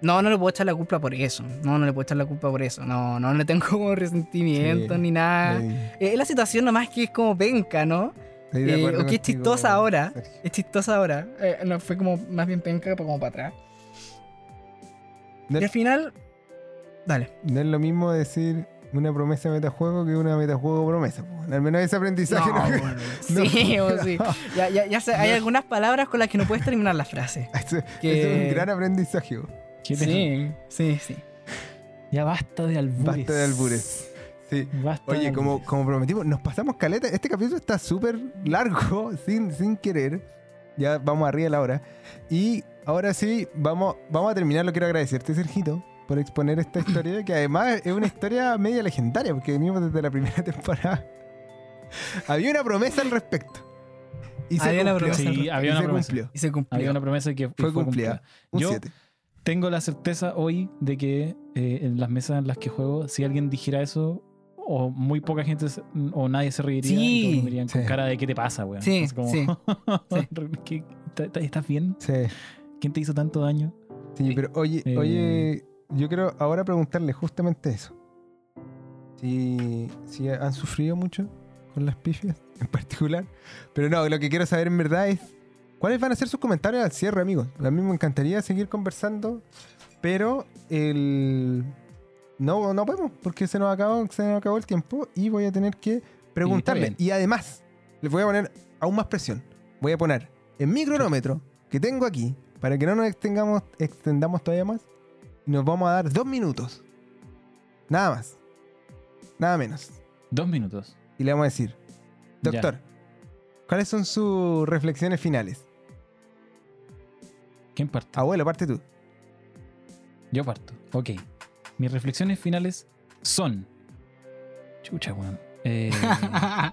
no, no le puedo echar la culpa por eso. No, no le puedo echar la culpa por eso. No, no le tengo como resentimiento Sí. ni nada. Estoy- Es la situación nomás que es como penca, ¿no? Eh, o que es chistosa ahora. Sergio. Es chistosa ahora. Eh, no, fue como más bien penca como para atrás. De- Y al final, Dale. No es lo mismo decir una promesa metajuego que una metajuego promesa. Al menos ese aprendizaje no, bueno, Sí, o sí. Ya, ya, ya sé, hay algunas palabras con las que no puedes terminar la frase. Eso- eso Que- es un gran aprendizaje. po. ¿Qué te- Sí, sí, sí. Ya basta de albures. Basta de albures. Sí. Basta de Oye, como, albures. como prometimos, nos pasamos caleta. Este capítulo está súper largo, sin, sin querer. Ya vamos arriba de la hora. Y ahora sí, vamos, vamos a terminar. Lo quiero agradecerte, Sergito, por exponer esta historia, que además es una historia media legendaria, porque venimos desde la primera temporada. Había una promesa al respecto. Y se Había una cumplió. promesa al Sí, respecto. había Y una se promesa. cumplió. Y se cumplió. Había una promesa que Fue cumplida. Un Yo 7. tengo la certeza hoy de que eh, en las mesas en las que juego, si alguien dijera eso, o muy poca gente o nadie se reiría Sí. y todos me mirarían con Sí. cara de ¿qué te pasa, weón? Sí, Es como, sí, ¿qué- ta- ta- ¿Estás bien? Sí. ¿Quién te hizo tanto daño? Sí, pero oye, Eh, oye, yo quiero ahora preguntarle justamente eso. Si, si han sufrido mucho con las pifias en particular. Pero no, lo que quiero saber en verdad es cuáles van a ser sus comentarios al cierre, amigos. A mí me encantaría seguir conversando, pero el no, no podemos porque se nos acabó, se nos acabó el tiempo y voy a tener que preguntarle. Y, además, les voy a poner aún más presión. Voy a poner en mi cronómetro que tengo aquí, para que no nos extengamos, extendamos todavía más, nos vamos a dar dos minutos. Nada más. Nada menos. Dos minutos. Y le vamos a decir, Ya. doctor, ¿cuáles son sus reflexiones finales? ¿Quién parte? Abuelo, parte tú. Yo parto. Ok. Mis reflexiones finales son. Chucha, weón. Eh,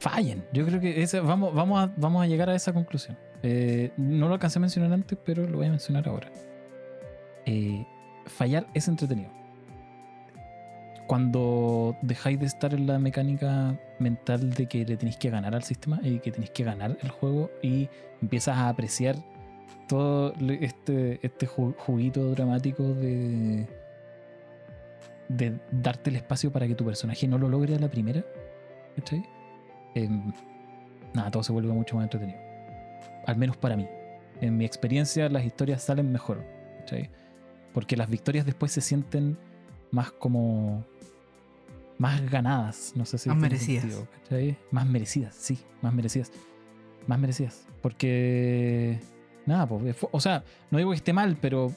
fallen. Yo creo que esa, vamos, vamos, a, vamos a llegar a esa conclusión. Eh, no lo alcancé a mencionar antes, pero lo voy a mencionar ahora. Eh, fallar es entretenido. Cuando dejáis de estar en la mecánica mental de que le tenéis que ganar al sistema y que tenéis que ganar el juego y empiezas a apreciar todo este, este ju- juguito dramático de, darte el espacio para que tu personaje no lo logre a la primera. Em, nada, todo se vuelve mucho más entretenido. Al menos para mí. En mi experiencia, las historias salen mejor. Porque las victorias después se sienten más como. más ganadas. No sé si. Más merecidas. Más merecidas, sí, más merecidas. Más merecidas. Porque. Nada, pues, o sea, no digo que esté mal, pero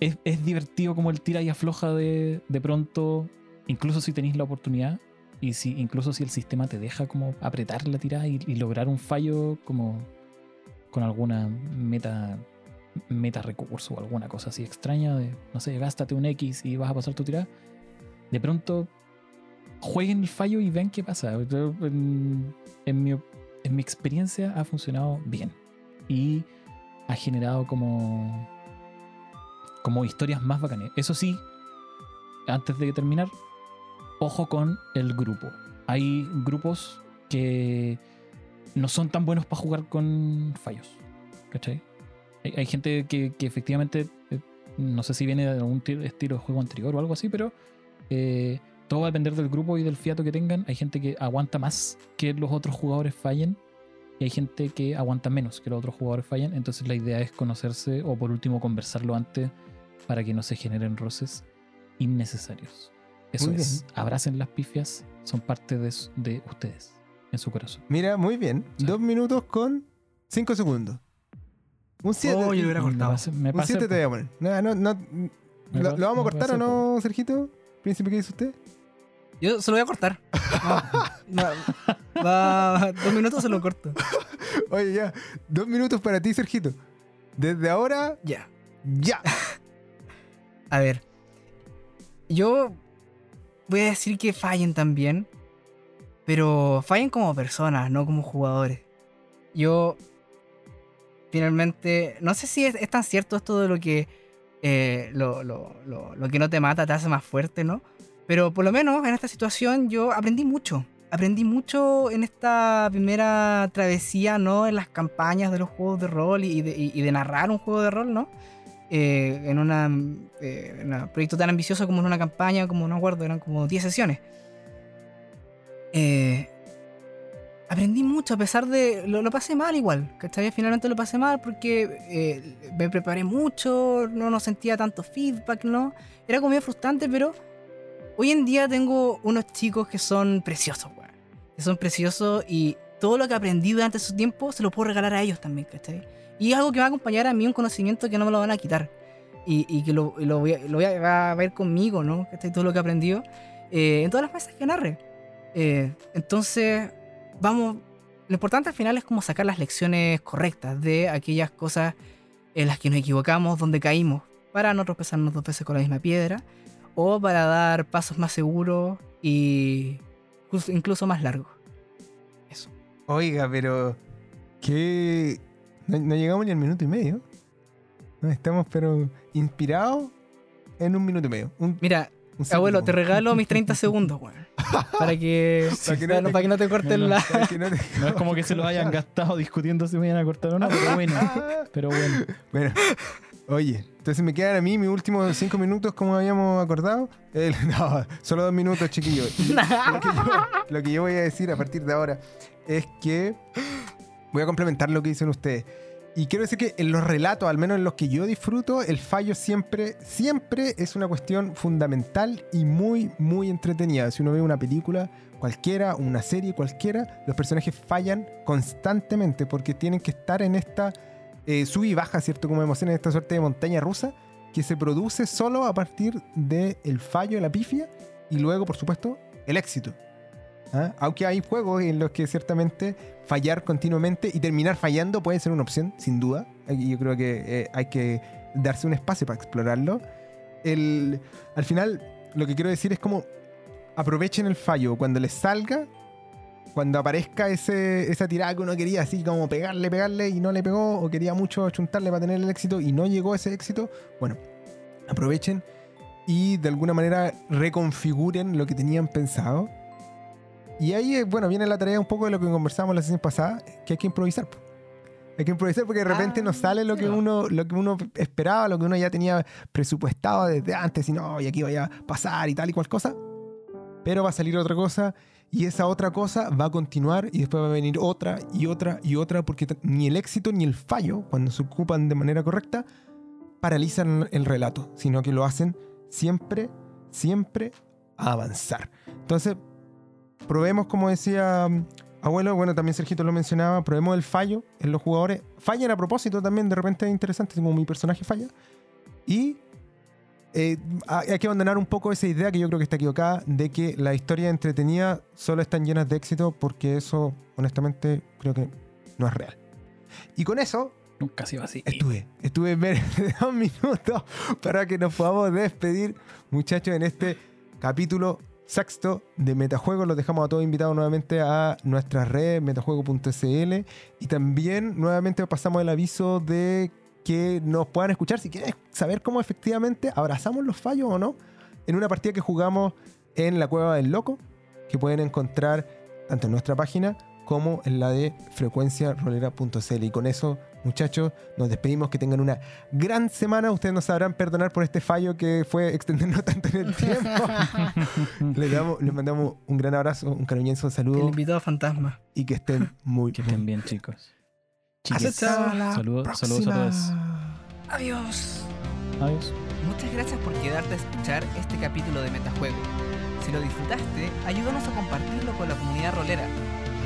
es, es divertido como el tira y afloja de, de pronto, incluso si tenéis la oportunidad y si incluso si el sistema te deja como apretar la tirada y, y lograr un fallo como con alguna meta meta recurso o alguna cosa así extraña de, no sé, gástate un X y vas a pasar tu tirada. De pronto jueguen el fallo y vean qué pasa. En, en mi, en mi experiencia ha funcionado bien y ha generado como como historias más bacanas. Eso sí, antes de terminar, ojo con el grupo. Hay grupos que no son tan buenos para jugar con fallos. ¿Cachai? Hay, hay gente que, que efectivamente, eh, no sé si viene de algún ti- estilo de juego anterior o algo así, pero eh, todo va a depender del grupo y del fiato que tengan. Hay gente que aguanta más que los otros jugadores fallen y hay gente que aguanta menos que los otros jugadores fallen. Entonces la idea es conocerse o por último conversarlo antes para que no se generen roces innecesarios. Eso es, abracen las pifias, son parte de, de ustedes, en su corazón. Mira, muy bien. Sí. Dos minutos con cinco segundos. Un 7. Oh, yo lo hubiera Me cortado. pasé- me un pasé, 7 te voy a poner. No, no, no, Me ¿Lo, vamos a cortar o no, Sergito? Príncipe, ¿qué dice usted? Yo se lo voy a cortar. No, no, va, dos minutos se lo corto. Oye, ya. Dos minutos para ti, Sergito. Desde ahora, Ya. ya. A ver. Yo voy a decir que fallen también. Pero fallen como personas, no como jugadores. Yo. Finalmente. No sé si es, tan cierto esto de lo que. eh, lo, lo- lo- lo que no te mata te hace más fuerte, ¿no? Pero por lo menos en esta situación yo aprendí mucho. Aprendí mucho en esta primera travesía, ¿no? En las campañas de los juegos de rol y de, narrar un juego de rol, ¿no? eh, eh, en un proyecto tan ambicioso como en una campaña, como no acuerdo, eran como 10 sesiones. Eh, aprendí mucho a pesar de... Lo, lo pasé mal igual, ¿cachai? Finalmente lo pasé mal porque eh, me preparé mucho, no, no sentía tanto feedback, ¿no? Era como medio frustrante, pero hoy en día tengo unos chicos que son preciosos, weón. Que son preciosos y todo lo que aprendí durante su tiempo se lo puedo regalar a ellos también, ¿cachai? Y es algo que va a acompañar a mí un conocimiento que no me lo van a quitar. Y, y que lo, lo voy, a, lo va a ver conmigo, ¿no? ¿Cachai? Todo lo que he eh, en todas las mesas que narre. Eh, entonces, vamos, lo importante al final es como sacar las lecciones correctas de aquellas cosas en las que nos equivocamos, donde caímos, para no tropezarnos dos veces con la misma piedra, o para dar pasos más seguros y incluso- más largos. Eso. Oiga, pero. que No, no llegamos ni al minuto y medio. Estamos, pero. inspirados en un minuto y medio. Un- Mira, abuelo, te regalo mis 30 segundos, weón. Para que, Para que no para, te- para que no te corten la... Que no te- No es como que se lo hayan gastado discutiendo si me iban a cortar o no, pero bueno. Pero bueno. Bueno, oye, entonces me quedan a mí mis últimos cinco minutos como habíamos acordado. El- no, solo dos minutos, chiquillos. Y Lo que, yo, lo que yo voy a decir a partir de ahora es que voy a complementar lo que dicen ustedes. Y quiero decir que en los relatos, al menos en los que yo disfruto, el fallo siempre, siempre es una cuestión fundamental y muy, muy entretenida. Si uno ve una película cualquiera, una serie cualquiera, los personajes fallan constantemente porque tienen que estar en esta eh, sub y baja, ¿cierto? Como emoción en esta suerte de montaña rusa que se produce solo a partir del fallo, la pifia y luego, por supuesto, el éxito. ¿Ah? Aunque hay juegos en los que ciertamente fallar continuamente y terminar fallando puede ser una opción, sin duda. Yo creo que eh, hay que darse un espacio para explorarlo. El, al final, lo que quiero decir es como aprovechen el fallo cuando les salga, cuando aparezca ese, esa tirada que uno quería, así como pegarle, pegarle y no le pegó, o quería mucho chuntarle para tener el éxito y no llegó ese éxito. Bueno, aprovechen y de alguna manera reconfiguren lo que tenían pensado. Y ahí, eh, bueno, viene la tarea un poco de lo que conversamos la sesión pasada, que hay que improvisar. Hay que improvisar porque de repente Ah, nos sale lo que uno lo que uno esperaba, lo que uno ya tenía presupuestado desde antes, y no, y aquí vaya a pasar y tal y cual cosa. Pero va a salir otra cosa y esa otra cosa va a continuar y después va a venir otra y otra y otra porque ni el éxito ni el fallo, cuando se ocupan de manera correcta, paralizan el relato, sino que lo hacen siempre, siempre a avanzar. Entonces, probemos, como decía mm, abuelo, bueno, también Sergito lo mencionaba, probemos el fallo en los jugadores. Fallan a propósito también, de repente es interesante, como mi personaje falla. Y eh, hay hay que abandonar un poco esa idea que yo creo que está equivocada de que las historias entretenidas solo están llenas de éxito, porque eso, honestamente, creo que no es real. Y con eso, Nunca ha sido así. Estuve, estuve en ver dos minutos para que nos podamos despedir, muchachos, en este capítulo sexto de Metajuegos. Los dejamos a todos invitados nuevamente a nuestra red metajuego.cl y también nuevamente pasamos el aviso de que nos puedan escuchar si quieren saber cómo efectivamente abrazamos los fallos o no en una partida que jugamos en la Cueva del Loco, que pueden encontrar tanto en nuestra página como en la de frecuenciarolera.cl. Y con eso, muchachos, nos despedimos. Que tengan una gran semana. Ustedes nos sabrán perdonar por este fallo que fue extendernos tanto en el tiempo. les, damos, les mandamos un gran abrazo, un cariñoso El saludo invitado fantasma. y que estén muy Que estén bien, chicos. Chiques. Hasta la Saludos- saludos a próxima. Adiós. Adiós. Muchas gracias por quedarte a escuchar este capítulo de Metajuego. Si lo disfrutaste, ayúdanos a compartirlo con la comunidad rolera.